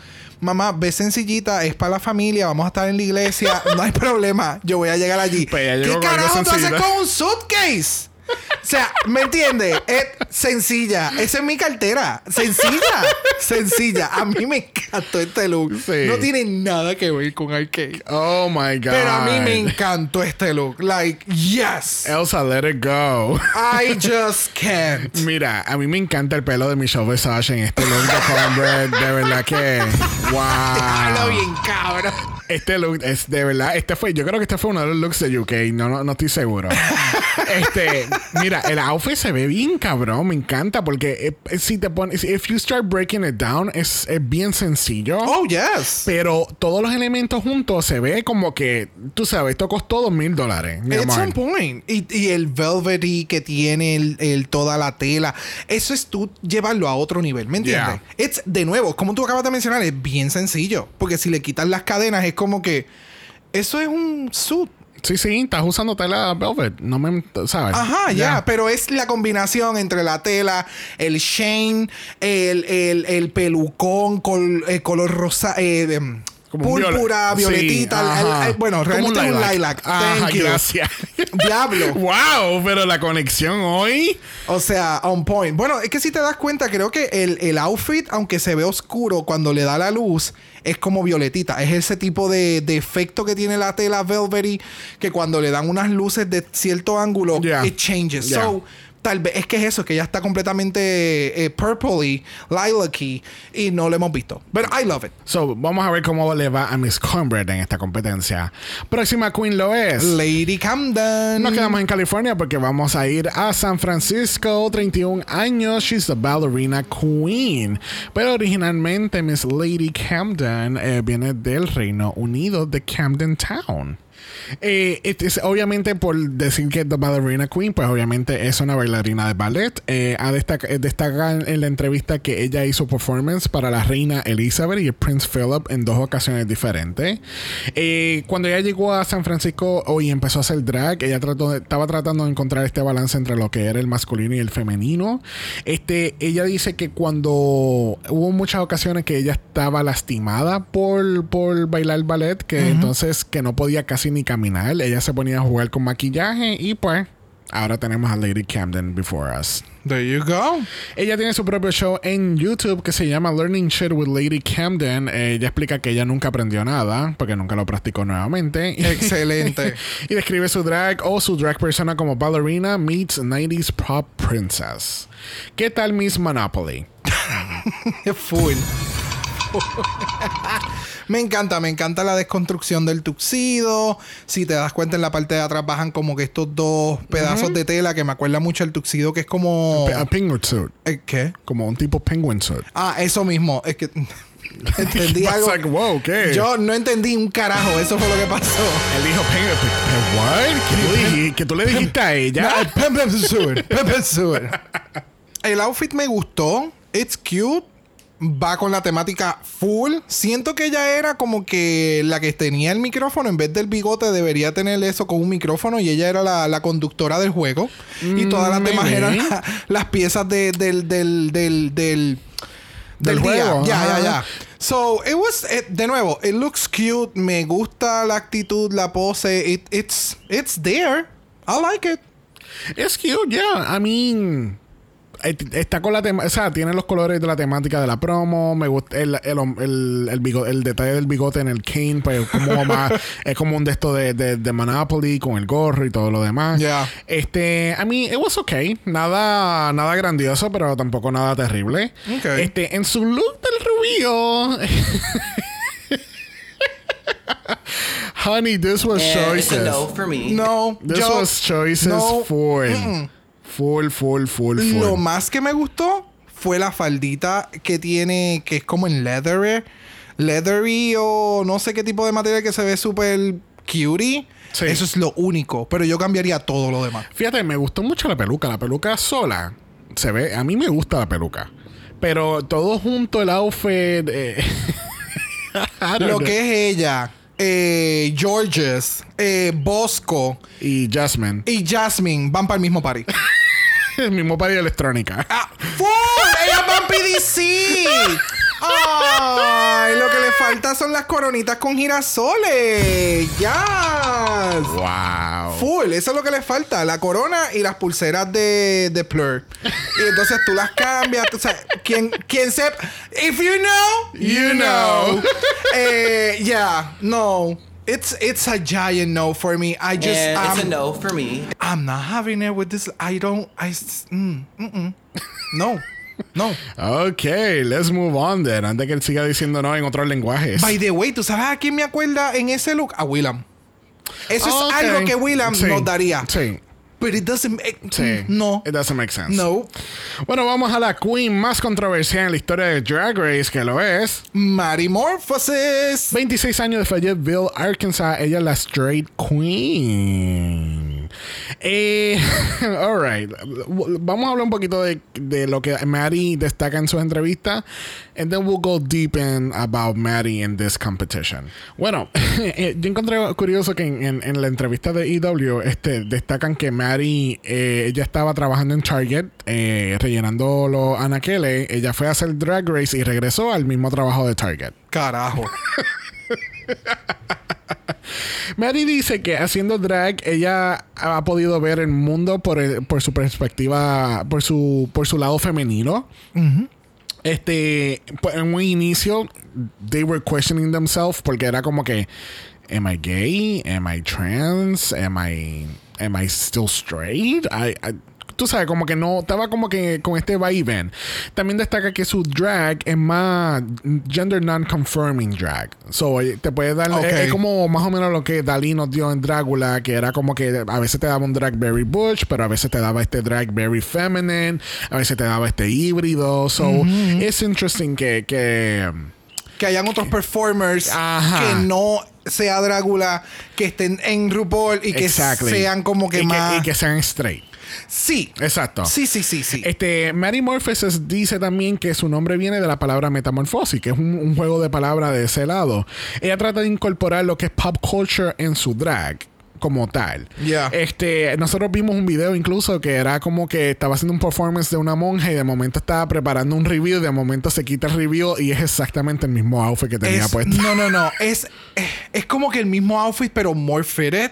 Mamá, ve sencillita, es para la familia, vamos a estar en la iglesia, no hay problema, yo voy a llegar allí. Pues ¿Qué carajo tú haces con un suitcase? O sea, ¿me entiendes? Es sencilla. Esa es mi cartera. Sencilla. Sencilla. A mí me encantó este look. Sí. No tiene nada que ver con arcade. Oh my God. Pero a mí me encantó este look. Like, yes. Elsa, let it go. I just can't. Mira, a mí me encanta el pelo de Michelle Visage en este look de Cornbread. De verdad que. ¡Wow! bien, cabrón. Este look es de verdad. Este fue, yo creo que este fue uno de los looks de UK. No, no, no estoy seguro. este, mira, el outfit se ve bien cabrón. Me encanta porque eh, si te pones, if you start breaking it down, es, es bien sencillo. Oh, yes. Pero todos los elementos juntos se ve como que, tú sabes, esto costó dos mil dólares. amor. some point. Y, y el velvety que tiene el, el- toda la tela. Eso es tú llevarlo a otro nivel. ¿Me entiendes? It's, de nuevo, como tú acabas de mencionar, es bien sencillo. Porque si le quitas las cadenas, es como que. Eso es un suit. Sí, sí, estás usando tela velvet. No me, ¿sabes? Ajá, ya. Pero es la combinación entre la tela, el shane, el, el, el pelucón con el color rosa. eh, un púrpura, violetita. Sí, el- ajá. el- bueno, realmente es un lilac. Ajá, Thank you. gracias. Diablo. wow, pero la conexión hoy. O sea, on point. Bueno, es que si te das cuenta, creo que el, el outfit, aunque se ve oscuro cuando le da la luz, es como violetita. Es ese tipo de, de efecto que tiene la tela velvety, que cuando le dan unas luces de cierto ángulo, Yeah. it changes. Yeah. So, tal vez es que es eso, que ya está completamente eh, purpley, lilac-y, y no lo hemos visto. Pero I love it. So, vamos a ver cómo le va a Miss Cornbread en esta competencia. Próxima Queen lo es. Lady Camden. Nos quedamos en California porque vamos a ir a San Francisco, 31 años, she's the ballerina queen. Pero originalmente Miss Lady Camden eh, viene del Reino Unido de Camden Town. Eh, is- obviamente por decir que es the ballerina queen, pues obviamente es una bailarina de ballet. Eh, ha destaca, eh, destaca en la entrevista que ella hizo performance para la reina Elizabeth y el Prince Philip en dos ocasiones diferentes. Eh, cuando ella llegó a San Francisco hoy empezó a hacer drag, ella trató estaba tratando de encontrar este balance entre lo que era el masculino y el femenino. Este, ella dice que cuando hubo muchas ocasiones que ella estaba lastimada por, por bailar ballet, que entonces que no podía casi ni caminar, ella se ponía a jugar con maquillaje y pues ahora tenemos a Lady Camden before us. There you go. Ella tiene su propio show en YouTube que se llama Learning Shit with Lady Camden. Ella explica que ella nunca aprendió nada porque nunca lo practicó nuevamente. Excelente. y describe su drag o su drag persona como ballerina meets 90s pop princess. ¿Qué tal Miss Monopoly? Full. Me encanta, me encanta la desconstrucción del tuxido. Si te das cuenta, en la parte de atrás bajan como que estos dos pedazos de tela que me acuerda mucho el tuxido, que es como. A penguin suit. ¿Eh, ¿Qué? Como un tipo penguin suit. Ah, eso mismo. Es que. entendí ¿Qué algo. pasa? Wow, ¿qué? Yo no entendí un carajo. Eso fue lo que pasó. Él dijo penguin. ¿What? ¿Qué tú, dijiste- que tú le dijiste a ella? No, Pepper Sewer. Pepper Sewer. el outfit me gustó. It's cute. Va con la temática full. Siento que ella era como que la que tenía el micrófono. En vez del bigote, debería tener eso con un micrófono. Y ella era la, la conductora del juego. y todas las demás eran la- las piezas de- del, del, del, del, día. juego, Ya, ya, ya. So, it was, it- de nuevo, it looks cute. Me gusta la actitud, la pose. It, it's, it's there. I like it. Es cute, yeah. I mean. Et- Está con la tema, o sea, tiene los colores de la temática de la promo. Me gusta el, el, el, el bigo- el detalle del bigote en el cane, pues como más, es como un de esto de, de, de Monopoly con el gorro y todo lo demás. Yeah. Este, I mean, it was okay. Nada, nada grandioso, pero tampoco nada terrible. Okay. Este, en su look del rubio. Honey, this was it's choices. a no for me. No, This yo- was choices no. full. Mm-mm. Full, full, full, full. Lo más que me gustó fue la faldita que tiene, que es como en leather, leathery o no sé qué tipo de material que se ve súper cutie. Sí. Eso es lo único, pero yo cambiaría todo lo demás. Fíjate, me gustó mucho la peluca. La peluca sola se ve. A mí me gusta la peluca. Pero todo junto, el outfit. eh, Lo know. que es ella, eh, Georges, eh, Bosco Y Jasmine. y Jasmine van para el mismo party. El mismo para electrónica. ¡Ah! ¡Full! ¡Ellas van PDC! ¡Ay! Lo que le falta son las coronitas con girasoles. ¡Ya! Wow. Full, eso es lo que le falta, la corona y las pulseras de, de Plur. Y entonces tú las cambias, tú sabes, quien, quien sepa, if you know, You know. eh, yeah, no. It's it's a giant no for me. I just and it's a no for me. I'm not having it with this. I don't. I s- mm, mm-mm. no, no. Ok, let's move on then. Antes que él siga diciendo no en otros lenguajes. By the way, ¿tú sabes a quién me acuerda en ese look? A Willam. Eso es algo que Willam Sí, nos daría. Sí. But it doesn't. eh, Sí. No. It doesn't make sense. No. Bueno, vamos a la queen más controversial en la historia de Drag Race, que lo es. Marimorphosis. 26 años de Fayetteville, Arkansas. Ella es la straight queen. Eh, all right. Vamos a hablar un poquito de, de lo que Maddie destaca en sus entrevistas. And then we'll go deep in about Maddie in this competition. Bueno, eh, yo encontré curioso que en, en- en la entrevista de EW este, destacan que Maddie eh, ella estaba trabajando en Target eh, rellenando los anaqueles. Ella fue a hacer Drag Race y regresó al mismo trabajo de Target. Carajo. Mary dice que haciendo drag ella ha podido ver el mundo por, el- por su perspectiva, por su, por su lado femenino. Este, pues, en un inicio, they were questioning themselves porque era como que, am I gay? Am I trans? Am I, am I still straight? I- I- tú sabes, como que no, estaba como que con este vaivén. También destaca que su drag es más gender non-confirming drag. So, te puede dar, Ok. es, es como más o menos lo que Dalí nos dio en Drácula, que era como que a veces te daba un drag very butch, pero a veces te daba este drag very feminine, a veces te daba este híbrido. So, es interesting que, que Que hayan otros performers Ajá. que no sea Drácula, que estén en RuPaul y que Exactly. sean como que y más. y que sean straight. Sí. Exacto. Sí, sí, sí, sí. Este, Mary Morphosis dice también que su nombre viene de la palabra metamorfosis, que es un, un juego de palabras de ese lado. Ella trata de incorporar lo que es pop culture en su drag como tal. Yeah. Este, nosotros vimos un video incluso que era como que estaba haciendo un performance de una monja y de momento estaba preparando un review, de momento se quita el review y es exactamente el mismo outfit que tenía Es- puesto. no, no, no. Es, es, es como que el mismo outfit, pero more fitted.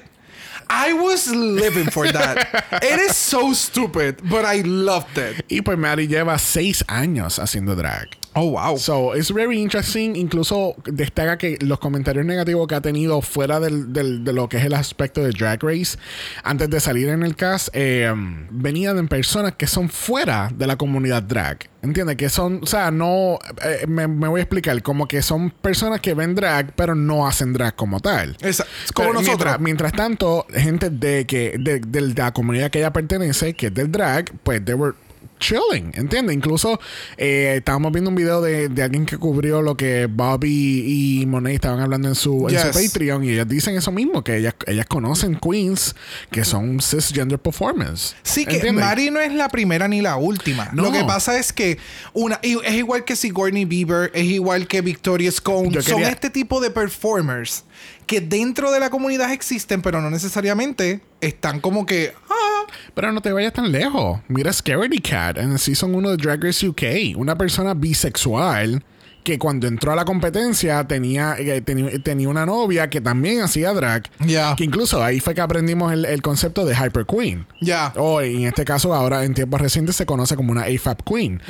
I was living for that. It is so stupid, but I loved it. Y pues Mary lleva seis años haciendo drag. Oh, wow. So, it's very interesting. Incluso destaca que los comentarios negativos que ha tenido fuera del, del- de lo que es el aspecto de Drag Race, antes de salir en el cast, eh, venían de personas que son fuera de la comunidad drag. ¿Entiendes? Que son, o sea, no, eh, me, me voy a explicar, como que son personas que ven drag, pero no hacen drag como tal. Esa- como Pero nosotros. Mientras, mientras tanto, gente de que de, de la comunidad que ella pertenece, que es del drag, pues they were chilling, ¿entiendes? Incluso eh, estábamos viendo un video de, de alguien que cubrió lo que Bobby y Monet estaban hablando en su, en su. Patreon y ellas dicen eso mismo, que ellas, ellas conocen queens que son cisgender performers. Sí, que. Mari no es la primera ni la última. No. Lo que pasa es que una es igual que Sigourney Bieber, es igual que Victoria Scone. Son este tipo de performers que dentro de la comunidad existen, pero no necesariamente están como que. Ah, Pero no te vayas tan lejos. Mira Scaredy Cat en el Season 1 de Drag Race UK. Una persona bisexual que cuando entró a la competencia tenía, eh, teni- tenía una novia que también hacía drag. Ya. Que incluso ahí fue que aprendimos el, el concepto de Hyper Queen. ya. O en este caso, ahora en tiempos recientes se conoce como una AFAB Queen.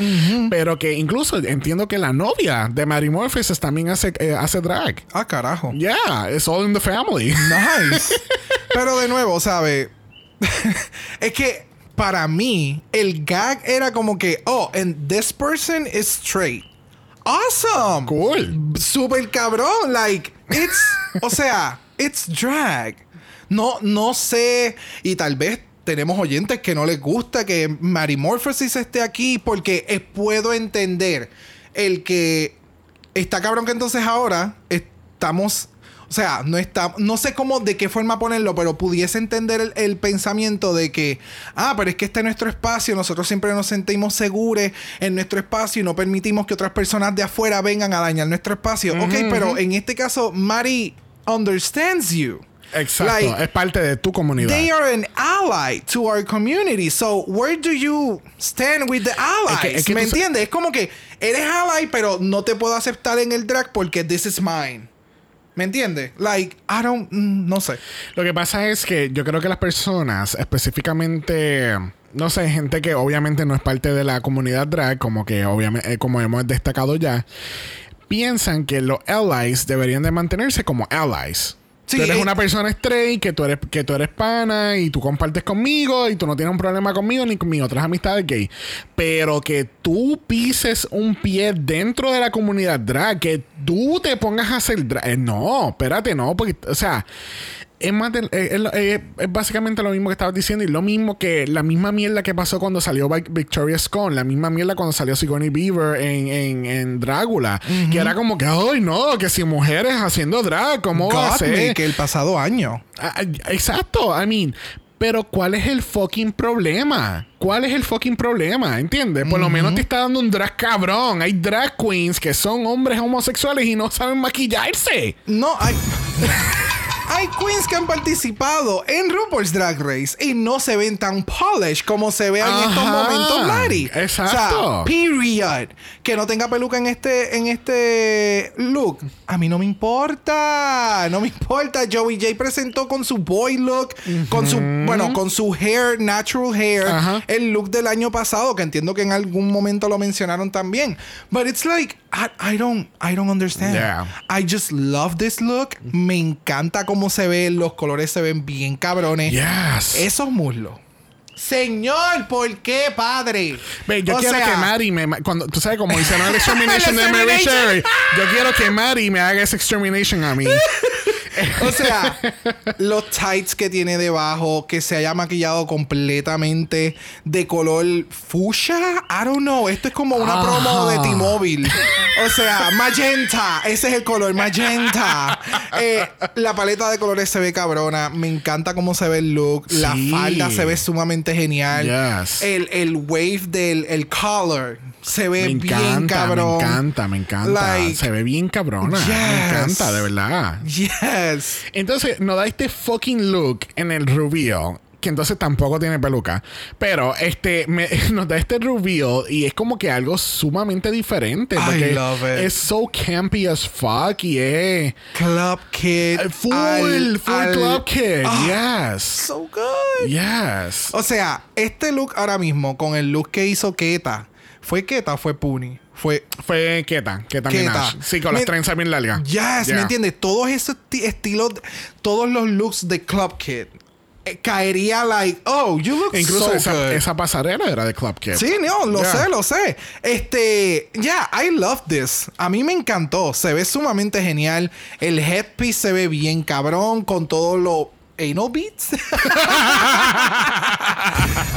Pero que incluso entiendo que la novia de Mary Morpheus también hace, eh, hace drag. Ah, carajo. Yeah, it's all in the family. Nice. Pero de nuevo, ¿sabe? es que para mí, el gag era como que, oh, and this person is straight. Awesome. cool. Super cabrón. Like, it's. o sea, it's drag. No, no sé. Y tal vez tenemos oyentes que no les gusta que Marimorphosis esté aquí porque puedo entender el que está cabrón que entonces ahora estamos. O sea, no está. No sé cómo, de qué forma ponerlo, pero pudiese entender el, el pensamiento de que, ah, pero es que este es nuestro espacio, nosotros siempre nos sentimos seguros en nuestro espacio y no permitimos que otras personas de afuera vengan a dañar nuestro espacio. Ok, pero en este caso, Mari understands you. Exacto. Like, es parte de tu comunidad. They are an ally to our community. So, where do you stand with the allies? Es que- es que ¿Me entiendes? Es como que eres ally, pero no te puedo aceptar en el drag porque this is mine. ¿Me entiendes? Like, I don't... mm, no sé. Lo que pasa es que yo creo que las personas, específicamente, no sé, gente que obviamente no es parte de la comunidad drag, como que obviamente, como hemos destacado ya, piensan que los allies deberían de mantenerse como allies. Sí, tú eres eh, una persona straight, que tú eres, que tú eres pana y tú compartes conmigo y tú no tienes un problema conmigo ni con mis otras amistades gay. Pero que tú pises un pie dentro de la comunidad drag, que tú te pongas a hacer drag. eh, no, espérate, no, porque, o sea, es, más eh, es lo- eh, es básicamente lo mismo que estabas diciendo y lo mismo que la misma mierda que pasó cuando salió Vi- Victoria Scone, la misma mierda cuando salió Sigourney Beaver en, en, en Drácula, que era como que, ay no, que si mujeres haciendo drag, ¿cómo va a God ser? que el pasado año. Ah, ah, Exacto, I mean, pero ¿cuál es el fucking problema? ¿Cuál es el fucking problema? ¿Entiendes? Por lo menos te está dando un drag cabrón. Hay drag queens que son hombres homosexuales y no saben maquillarse. No, hay... Hay queens que han participado en RuPaul's Drag Race y no se ven tan polished como se ve en estos momentos, Larry. Exacto. O sea, period. Que no tenga peluca en este, en este look. A mí no me importa. No me importa. Joey J presentó con su boy look, con su, bueno, con su hair, natural hair, el look del año pasado, que entiendo que en algún momento lo mencionaron también. But it's like, I, I don't, I don't understand. Yeah. I just love this look. Me encanta cómo se ve. Los colores se ven bien cabrones. Yes. Esos muslos. Señor, ¿por qué, padre? Ve, yo O quiero sea, que Mari me. Cuando, tú sabes, como hicieron el extermination de Mary. Sherry, yo quiero que Mari me haga ese extermination a mí. O sea, los tights que tiene debajo, que se haya maquillado completamente de color fuchsia. I don't know. Esto es como una promo de T-Mobile. O sea, magenta. Ese es el color, magenta. Eh, la paleta de colores se ve cabrona. Me encanta cómo se ve el look. La Sí. falda se ve sumamente genial. Yes. El, el wave del el collar se ve Me bien encanta, cabrón. me encanta, me encanta. Like, Se ve bien cabrona. Me yes. encanta, de verdad. Yes. Entonces, nos da este fucking look en el reveal. Que entonces tampoco tiene peluca. Pero este me- nos da este reveal y es como que algo sumamente diferente. I Porque love it. es so campy as fuck y es Club Kid. full, al- full al- club kid. Ah, yes. So good. Yes. O sea, este look ahora mismo, con el look que hizo Keta, ¿fue Keta o fue Puni? Fue. Fue Keta, Keta. Minaj. Sí, con las Me- trenzas bien largas. Yes, Yeah. ¿me entiendes? Todos esos ti- estilos, todos los looks de Club Kid. eh, caería like, oh, you look E Incluso so esa, good. esa pasarela era de Club Kid. Sí, no, lo Yeah. sé, lo sé. Este, yeah, I love this. A mí me encantó. Se ve sumamente genial. El headpiece se ve bien cabrón con todo lo anal beats.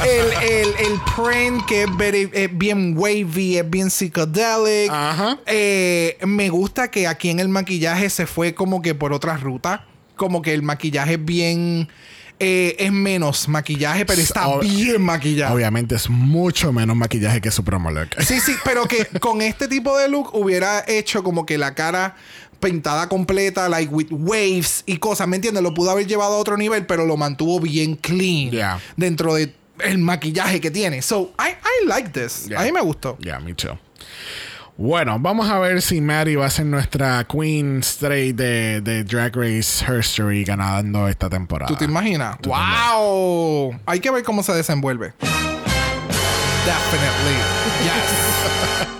el, el, el print que es, very- es bien wavy, es bien psychedelic. Ajá. Eh, me gusta que aquí en el maquillaje se fue como que por otra ruta. Como que el maquillaje es bien. eh, es menos maquillaje, pero está Ob- bien maquillado. Obviamente es mucho menos maquillaje que su promo look. Sí, sí, pero que con este tipo de look hubiera hecho como que la cara pintada completa, like with waves y cosas, ¿me entiendes? Lo pudo haber llevado a otro nivel, pero lo mantuvo bien clean Yeah. dentro de el maquillaje que tiene. So, I, I like this. Yeah. A mí me gustó. Ya, me too. Bueno, vamos a ver si Maddie va a ser nuestra Queen Straight de, de Drag Race History ganando esta temporada. ¿Tú te imaginas? ¡Wow! Hay que ver cómo se desenvuelve. Definitely. Yes.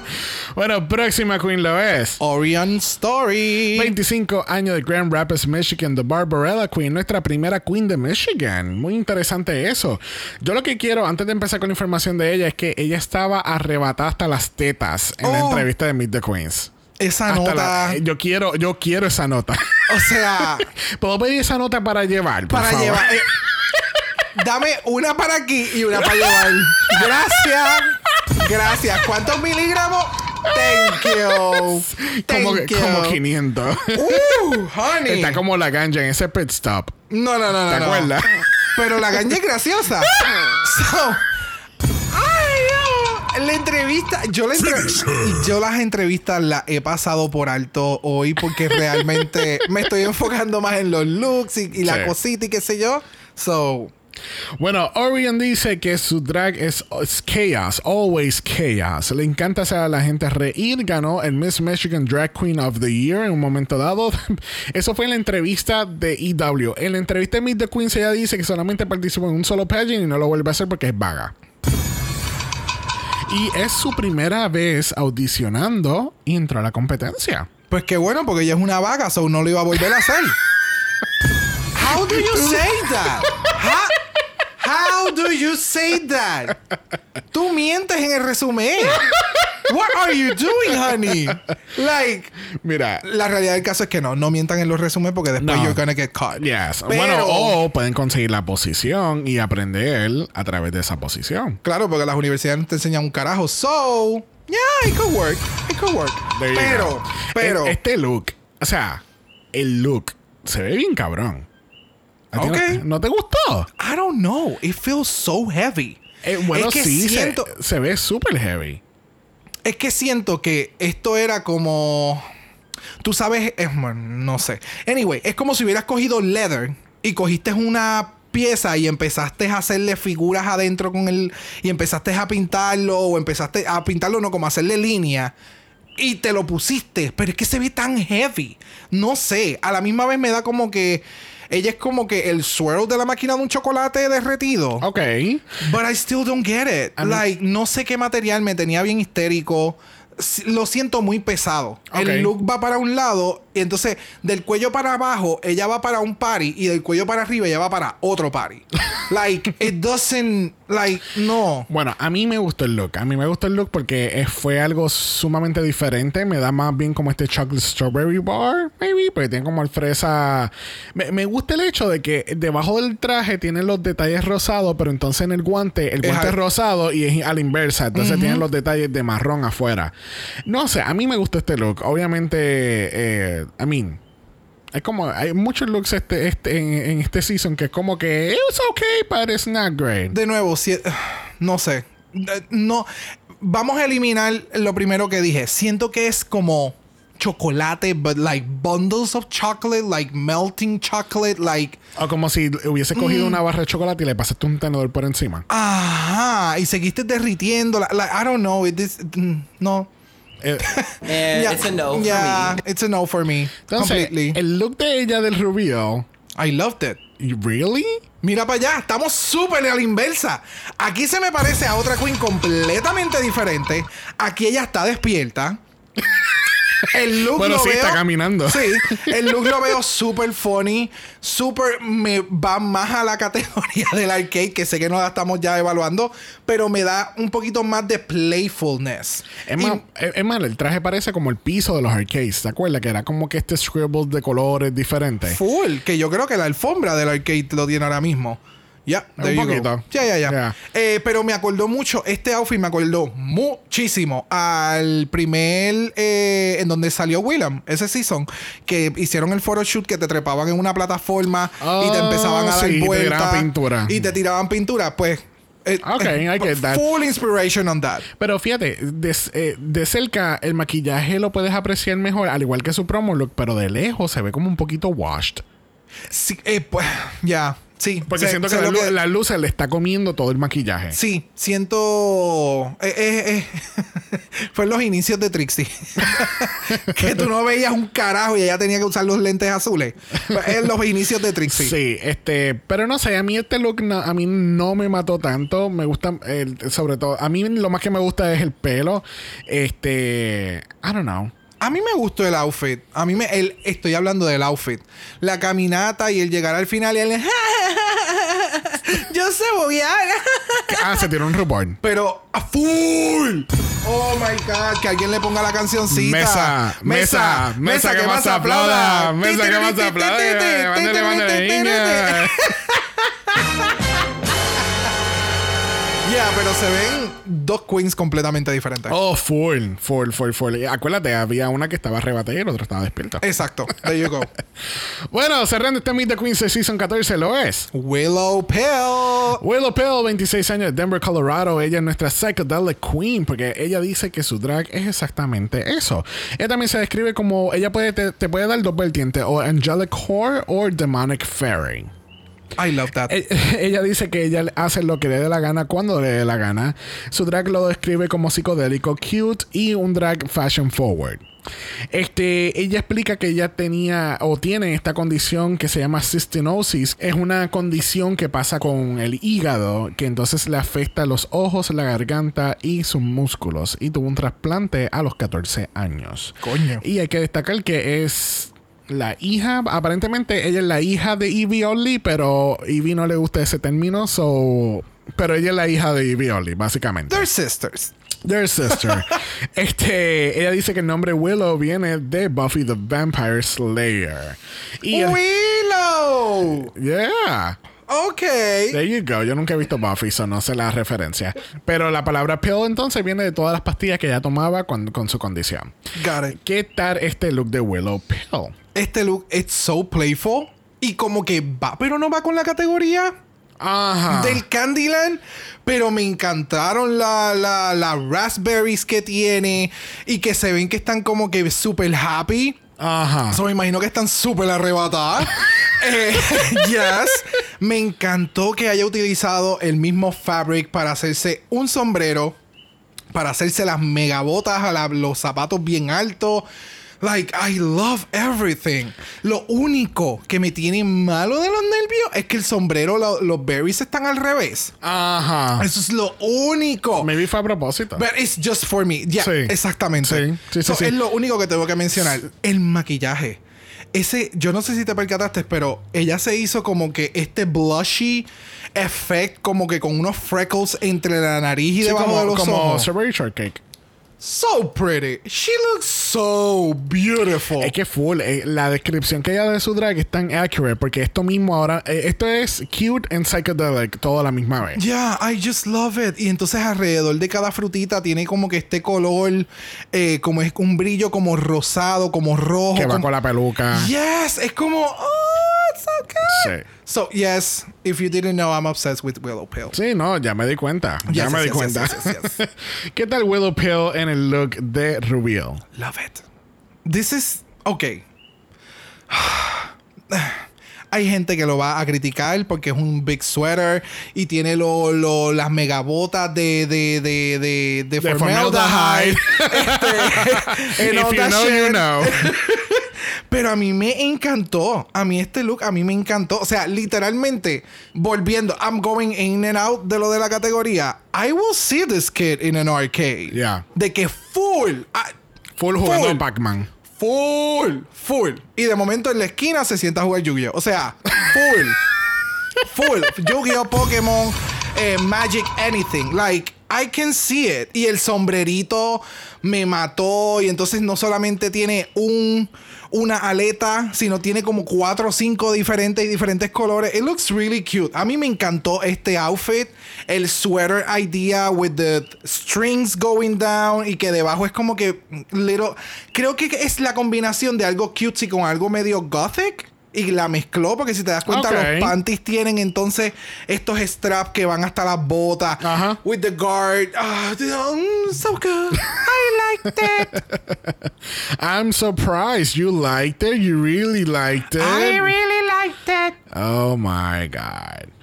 Bueno, próxima Queen lo es. Orion Story. 25 años de Grand Rapids, Michigan, The Barbarella Queen, nuestra primera Queen de Michigan. Muy interesante eso. Yo lo que quiero, antes de empezar con la información de ella, es que ella estaba arrebatada hasta las tetas en la Oh. entrevista de Meet the Queens. Esa Hasta nota. la- yo quiero, yo quiero esa nota. O sea. ¿Puedo pedir esa nota para llevar? por para favor? llevar. eh, dame una para aquí y una para llevar. Gracias. Gracias. ¿Cuántos miligramos? Thank you. Thank como, you. como 500. Uh, honey. Está como la ganja en ese pit stop. No, no, no, no. ¿Te no. acuerdas? Pero la ganja es graciosa. So. La entrevista, yo la entre- yo las entrevistas las he pasado por alto hoy porque realmente me estoy enfocando más en los looks y, y la Sí. cosita y qué sé yo. So, Bueno, Orion dice que su drag es, es chaos, always chaos. Le encanta hacer a la gente reír. Ganó el Miss Michigan Drag Queen of the Year en un momento dado. Eso fue en la entrevista de EW. En la entrevista de Meet the Queens ella dice que solamente participó en un solo pageant y no lo vuelve a hacer porque es vaga. Y es su primera vez audicionando y entró a la competencia. Pues qué bueno, porque ella es una vaga, so no lo iba a volver a hacer. How do you say that? How, do you say that? Tú mientes en el resumen. What are you doing, honey? Like, Mira, la realidad del caso es que no, no mientan en los resúmenes porque después No. you're gonna get caught. yes. Pero- Bueno, o pueden conseguir la posición y aprender a través de esa posición. Claro, porque las universidades no te enseñan un carajo. So, yeah, it could work. It could work. There Pero, pero. El- Este look, o sea, el look se ve bien cabrón. ¿A ti Ok. no, ¿no te gustó? I don't know. It feels so heavy. Eh, bueno, es que sí, se- siento, se, ve súper heavy. es que siento que esto era como, tú sabes, es, bueno, no sé. Anyway, es como si hubieras cogido leather y cogiste una pieza y empezaste a hacerle figuras adentro con el y empezaste a pintarlo o empezaste a pintarlo no como a hacerle línea y te lo pusiste, pero es que se ve tan heavy. No sé, a la misma vez me da como que ella es como que el swirl de la máquina de un chocolate derretido. Ok. But I still don't get it. Like, no sé qué material me tenía bien histérico. Lo siento muy pesado. El look va para un lado y entonces del cuello para abajo ella va para un party y del cuello para arriba ella va para otro party. like, it doesn't, like, no. Bueno, a mí me gustó el look. A mí me gustó el look porque eh, fue algo sumamente diferente. Me da más bien como este chocolate strawberry bar, maybe, porque tiene como el fresa. Me, me gusta el hecho de que debajo del traje tiene los detalles rosados, pero entonces en el guante, el guante es rosado y es a la inversa. Entonces tiene los detalles de marrón afuera. No sé, a mí me gustó este look. Obviamente, eh, I mean. Es como, hay muchos looks este, este, en, en este season que es como que it's okay, but it's not great. De nuevo, si, no sé. No. Vamos a eliminar lo primero que dije. Siento que es como chocolate, but like bundles of chocolate, like melting chocolate, like. O como si hubiese cogido una barra de chocolate y le pasaste un tenedor por encima. Ajá. Y seguiste derritiendo. Like, I don't know. It is, mm, no. Eh, And Yeah, it's a no yeah, for me. it's a no for me. entonces, completely. el look de ella del reveal. I loved it. ¿Really? Mira para allá, estamos súper a la inversa. Aquí se me parece a otra queen completamente diferente. Aquí ella está despierta. El look Bueno, lo sí, veo. está caminando. Sí, el look lo veo súper funny, súper. Me va más a la categoría del arcade, que sé que no la estamos ya evaluando, pero me da un poquito más de playfulness. Es Y- más, es es más, el traje parece como el piso de los arcades. ¿Te acuerdas? Que era como que este scribbles de colores diferentes. Full, que yo creo que la alfombra del arcade lo tiene ahora mismo. Ya, there Un poquito. Ya, ya, ya. Eh, pero me acordó mucho, este outfit me acordó muchísimo al primer, eh, en donde salió William, ese season, que hicieron el photoshoot que te trepaban en una plataforma y te Oh, empezaban a dar sí, te vueltas. pintura. Y te tiraban pintura, pues. eh, Ok, I get that. Full inspiration on that. Pero fíjate, de, eh, de cerca el maquillaje lo puedes apreciar mejor, al igual que su promo look, pero de lejos se ve como un poquito washed. Sí, eh, pues, ya, sí. Porque siento que la, luz se le está comiendo todo el maquillaje. Sí, siento. eh, eh, eh, Fue en los inicios de Trixie. que tú no veías un carajo y ella tenía que usar los lentes azules. En los inicios de Trixie. Sí, este, pero no sé, a mí este look no- a mí no me mató tanto, me gusta sobre todo, a mí lo más que me gusta es el pelo, este, I don't know. A mí me gustó el outfit. A mí me. El, estoy hablando del outfit. La caminata y el llegar al final y el. Yo sé bobear. Ah, se tiró un rubor. Pero a full. Oh my god, que alguien le ponga la cancioncita. Mesa, mesa, mesa que más aplauda, mesa que más aplauda, mándale, mándale, niña. Ya, pero se ven dos queens completamente diferentes. Oh, full, full, full, full. Y Acuérdate, había una que estaba arrebatada y el otro estaba despierta. Exacto. There you go. Bueno, cerrando este Meet the Queens de Season 14 lo es. Willow Pill. Willow Pill, 26 años, de Denver, Colorado. Ella es nuestra psychedelic queen porque ella dice que su drag es exactamente eso. Ella también se describe como ella puede te, te puede dar dos vertientes, o angelic whore o demonic fairy. I love that. E- Ella dice que ella hace lo que le dé la gana cuando le dé la gana. Su drag lo describe como psicodélico, cute y un drag fashion forward. Este, ella explica que ella tenía o tiene esta condición que se llama cystinosis. Es una condición que pasa con el hígado, que entonces le afecta los ojos, la garganta y sus músculos. Y tuvo un trasplante a los 14 años. Coño. Y hay que destacar que es la hija, aparentemente ella es la hija de Evie Oddly, pero Evie no le gusta ese término, so... Pero ella es la hija de Evie Oddly, básicamente. They're sisters. Their sister. este, ella dice que el nombre Willow viene de Buffy the Vampire Slayer. Y Willow. yeah. Ok. There you go. Yo nunca he visto Buffy, so no sé la referencia. Pero la palabra pill entonces viene de todas las pastillas que ella tomaba cuando- con su condición. Got it. ¿Qué tal este look de Willow Pill? Este look es so playful. Y como que va, pero no va con la categoría Ajá. del Candyland. Pero me encantaron la, la, las raspberries que tiene. Y que se ven que están como que super happy. Ajá. So, me imagino que están súper arrebatadas. Eh, yes. Me encantó que haya utilizado el mismo fabric para hacerse un sombrero. Para hacerse las megabotas a la- los zapatos bien altos. Like, I love everything. Lo único que me tiene malo de los nervios es que el sombrero, lo- los berries están al revés. Ajá. Eso es lo único. Maybe fue a propósito. But it's just for me. Ya, Sí. exactamente. Sí, sí, sí, So, sí. Es lo único que tengo que mencionar. El maquillaje. Ese, yo no sé si te percataste, pero ella se hizo como que este blushy effect, como que con unos freckles entre la nariz y Sí, debajo como, de los como ojos. Strawberry Shortcake. So pretty. She looks so beautiful. Es que full. eh, la descripción que ella de su drag es tan accurate porque esto mismo ahora. eh, esto es cute and psychedelic todo a la misma vez. Yeah, I just love it. Y entonces alrededor de cada frutita tiene como que este color, eh, como es un brillo como rosado, como rojo. Que va como- con la peluca. Yes, es como, oh, it's. Sí. So, yes, if you didn't know, I'm obsessed with Willow Pill. Sí, no, ya me di cuenta. ya Yes, me yes, di cuenta. yes, ¿Qué tal Willow Pill en el look de Rubiel? Love it. This is, okay. Hay gente que lo va a criticar porque es un big sweater y tiene lo, lo- las megabotas de, de, de, de, de, De formaldehyde. Este, If you know, you shit. know. Pero a mí me encantó. A mí este look, a mí me encantó. O sea, literalmente, volviendo, I'm going in and out de lo de la categoría. I will see this kid in an arcade. Yeah. De que full. I- Full jugando Full. Pac-Man. Full, full. Y de momento en la esquina se sienta a jugar Yu-Gi-Oh! O sea, full. full. Yu-Gi-Oh! Pokémon, eh, Magic, anything. Like, I can see it. Y el sombrerito me mató. Y entonces no solamente tiene un, una aleta, sino tiene como cuatro o cinco diferentes y diferentes colores. It looks really cute. A mí me encantó este outfit. El sweater idea with the strings going down y que debajo es como que little. Creo que es la combinación de algo cutesy con algo medio gothic. Y la mezcló porque si te das cuenta los panties tienen entonces estos straps que van hasta las botas. Ajá. With the guard. Mm, so good. I liked it. I'm surprised you liked it. You really liked it. really liked it. Oh my God.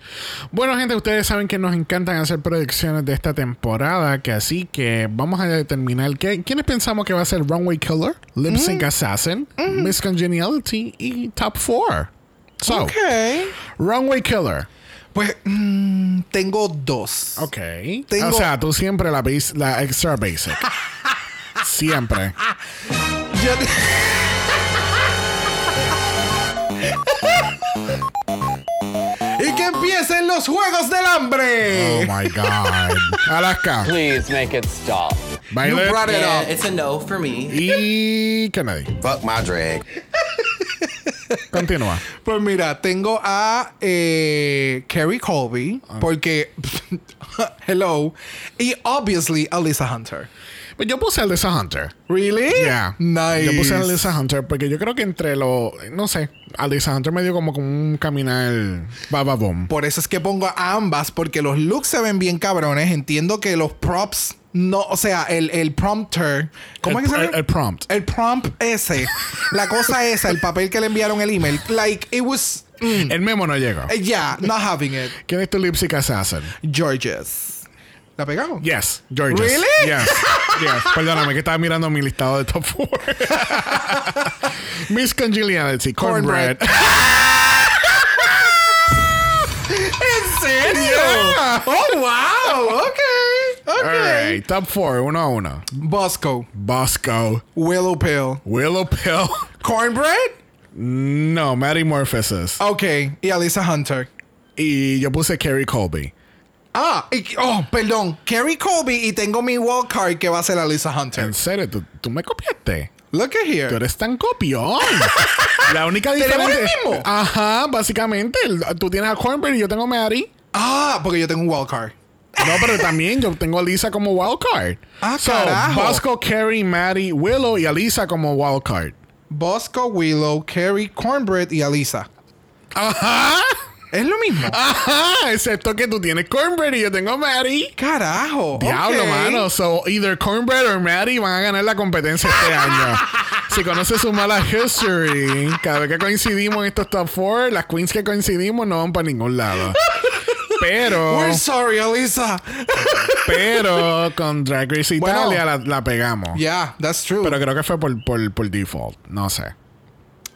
Bueno, gente, ustedes saben que nos encantan hacer predicciones de esta temporada, que así que vamos a determinar qué, quiénes pensamos que va a ser Runway Killer, Lip Sync Assassin, Miss Congeniality y Top 4. So, Ok. Runway Killer. Pues mm, tengo dos. Ok. Tengo- O sea, tú siempre la, base- la extra basic. siempre. Yo- empiecen los Juegos del Oh Hambre. my God. Alaska. Please make it stop. you Violet brought it Yeah, up. it's a no for me. y Kennedy. Fuck my drag. Continúa. Pues mira, tengo a eh, Carrie Colby, porque. hello. Y obviously Alyssa Hunter. Pues yo puse a Lisa Hunter. ¿Really? Yeah. Nice. Yo puse a Lisa Hunter porque yo creo que entre los. No sé. A Lisa Hunter me dio como, como un caminar. Baba boom. Por eso es que pongo a ambas, porque los looks se ven bien cabrones. Entiendo que los props. No, o sea, el, el prompter. ¿Cómo el, es que se llama? el prompt. El prompt ese. la cosa esa, el papel que le enviaron el email. Like, it was. mm, El memo no llegó. eh, yeah, not having it. ¿Quién es tu lip sync assassin? Georges. ¿La pegamos? Yes, Georges. Really? Yes. Yes. Perdóname que estaba mirando mi listado de top 4. Miss Congeniality, Cornbread. ¿En serio? Yeah. Oh, wow. Ok. Ok. Alright, top 4, uno a uno. Bosco. Bosco, Willow Pill. Willow Pill. Cornbread. No, Maddie Morphosis. Ok. Y Alyssa Hunter. Y yo puse Carrie Colby. Ah, y- oh, perdón. Carrie Colby y tengo mi wild card que va a ser Alyssa Hunter. En serio, tú, tú me copiaste. Look at Tú here. eres tan copión. La única ¿Tenemos diferencia. el mismo? Ajá, básicamente. Tú tienes a Cornbread y yo tengo a Mary. Ah, porque yo tengo un wild card. No, pero también yo tengo a Lisa como wildcard. Ah, so, carajo. Bosco, Carrie, Maddie, Willow y Alisa como wildcard. Bosco, Willow, Carrie, Cornbread y Alyssa. Ajá. Es lo mismo. Ajá. Excepto que tú tienes Cornbread y yo tengo Maddie. Carajo. Diablo, mano. So, either Cornbread or Maddie van a ganar la competencia este año. Si conoces su mala history, cada vez que coincidimos en estos top 4, las queens que coincidimos no van para ningún lado. Pero, We're sorry, Alyssa. pero con Drag Race Bueno. Italia la, la pegamos. yeah, that's true. Pero creo que fue por, por, por default. No sé.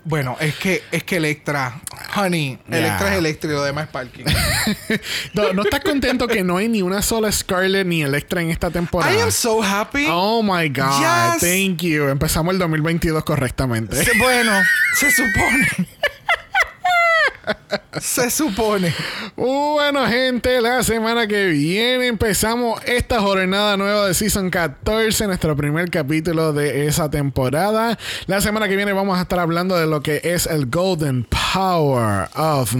Bueno, es que es que Electra, honey, Yeah. Electra es Electra y lo demás es parking. No, ¿no estás contento que no hay ni una sola Scarlett ni Electra en esta temporada? I am so happy. Oh my God. Yes. Thank you. Empezamos el 2022 correctamente. Se- bueno, se supone. Se supone. Bueno, gente, la semana que viene empezamos esta jornada nueva de Season 14, nuestro primer capítulo de esa temporada. La semana que viene vamos a estar hablando de lo que es el Golden Power of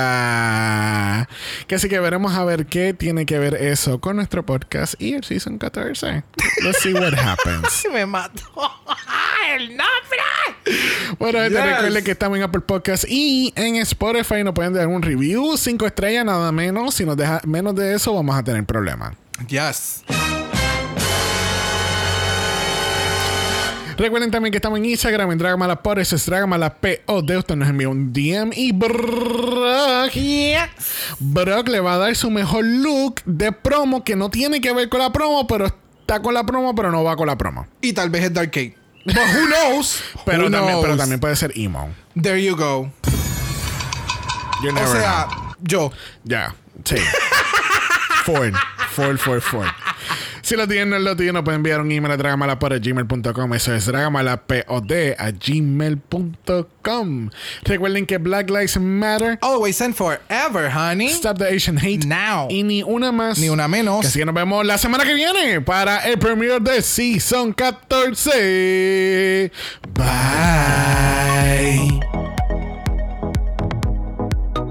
Mala. Que así que veremos a ver qué tiene que ver eso con nuestro podcast y el Season 14. Let's see what happens. Me mató. El nombre. Bueno, gente, Yes. recuerden que estamos en Apple Podcast y en Spotify nos pueden dar un review, cinco estrellas, nada menos. Si nos deja menos de eso, vamos a tener problemas. Yes. Recuerden también que estamos en Instagram, en Dragamala por eso es Dragamala POD. Usted nos envía un DM y Brock, Brock le va a dar su mejor look de promo que no tiene que ver con la promo, pero está con la promo, pero no va con la promo. Y tal vez es Dark Kate. But who knows? Pero, Who también, pero knows? también puede ser emo. There you go. You O sea, know. yo. Ya, sí. Ford, Ford, Ford, Ford. Si lo tienen, no lo tienen, nos pueden enviar un email a dragamalapod.gmail.com. Eso es dragamalapod a gmail.com. Recuerden que Black Lives Matter. Always and forever, honey. Stop the Asian hate. Now. Y ni una más. Ni una menos. Así que nos vemos la semana que viene para el premiere de Season 14. Bye.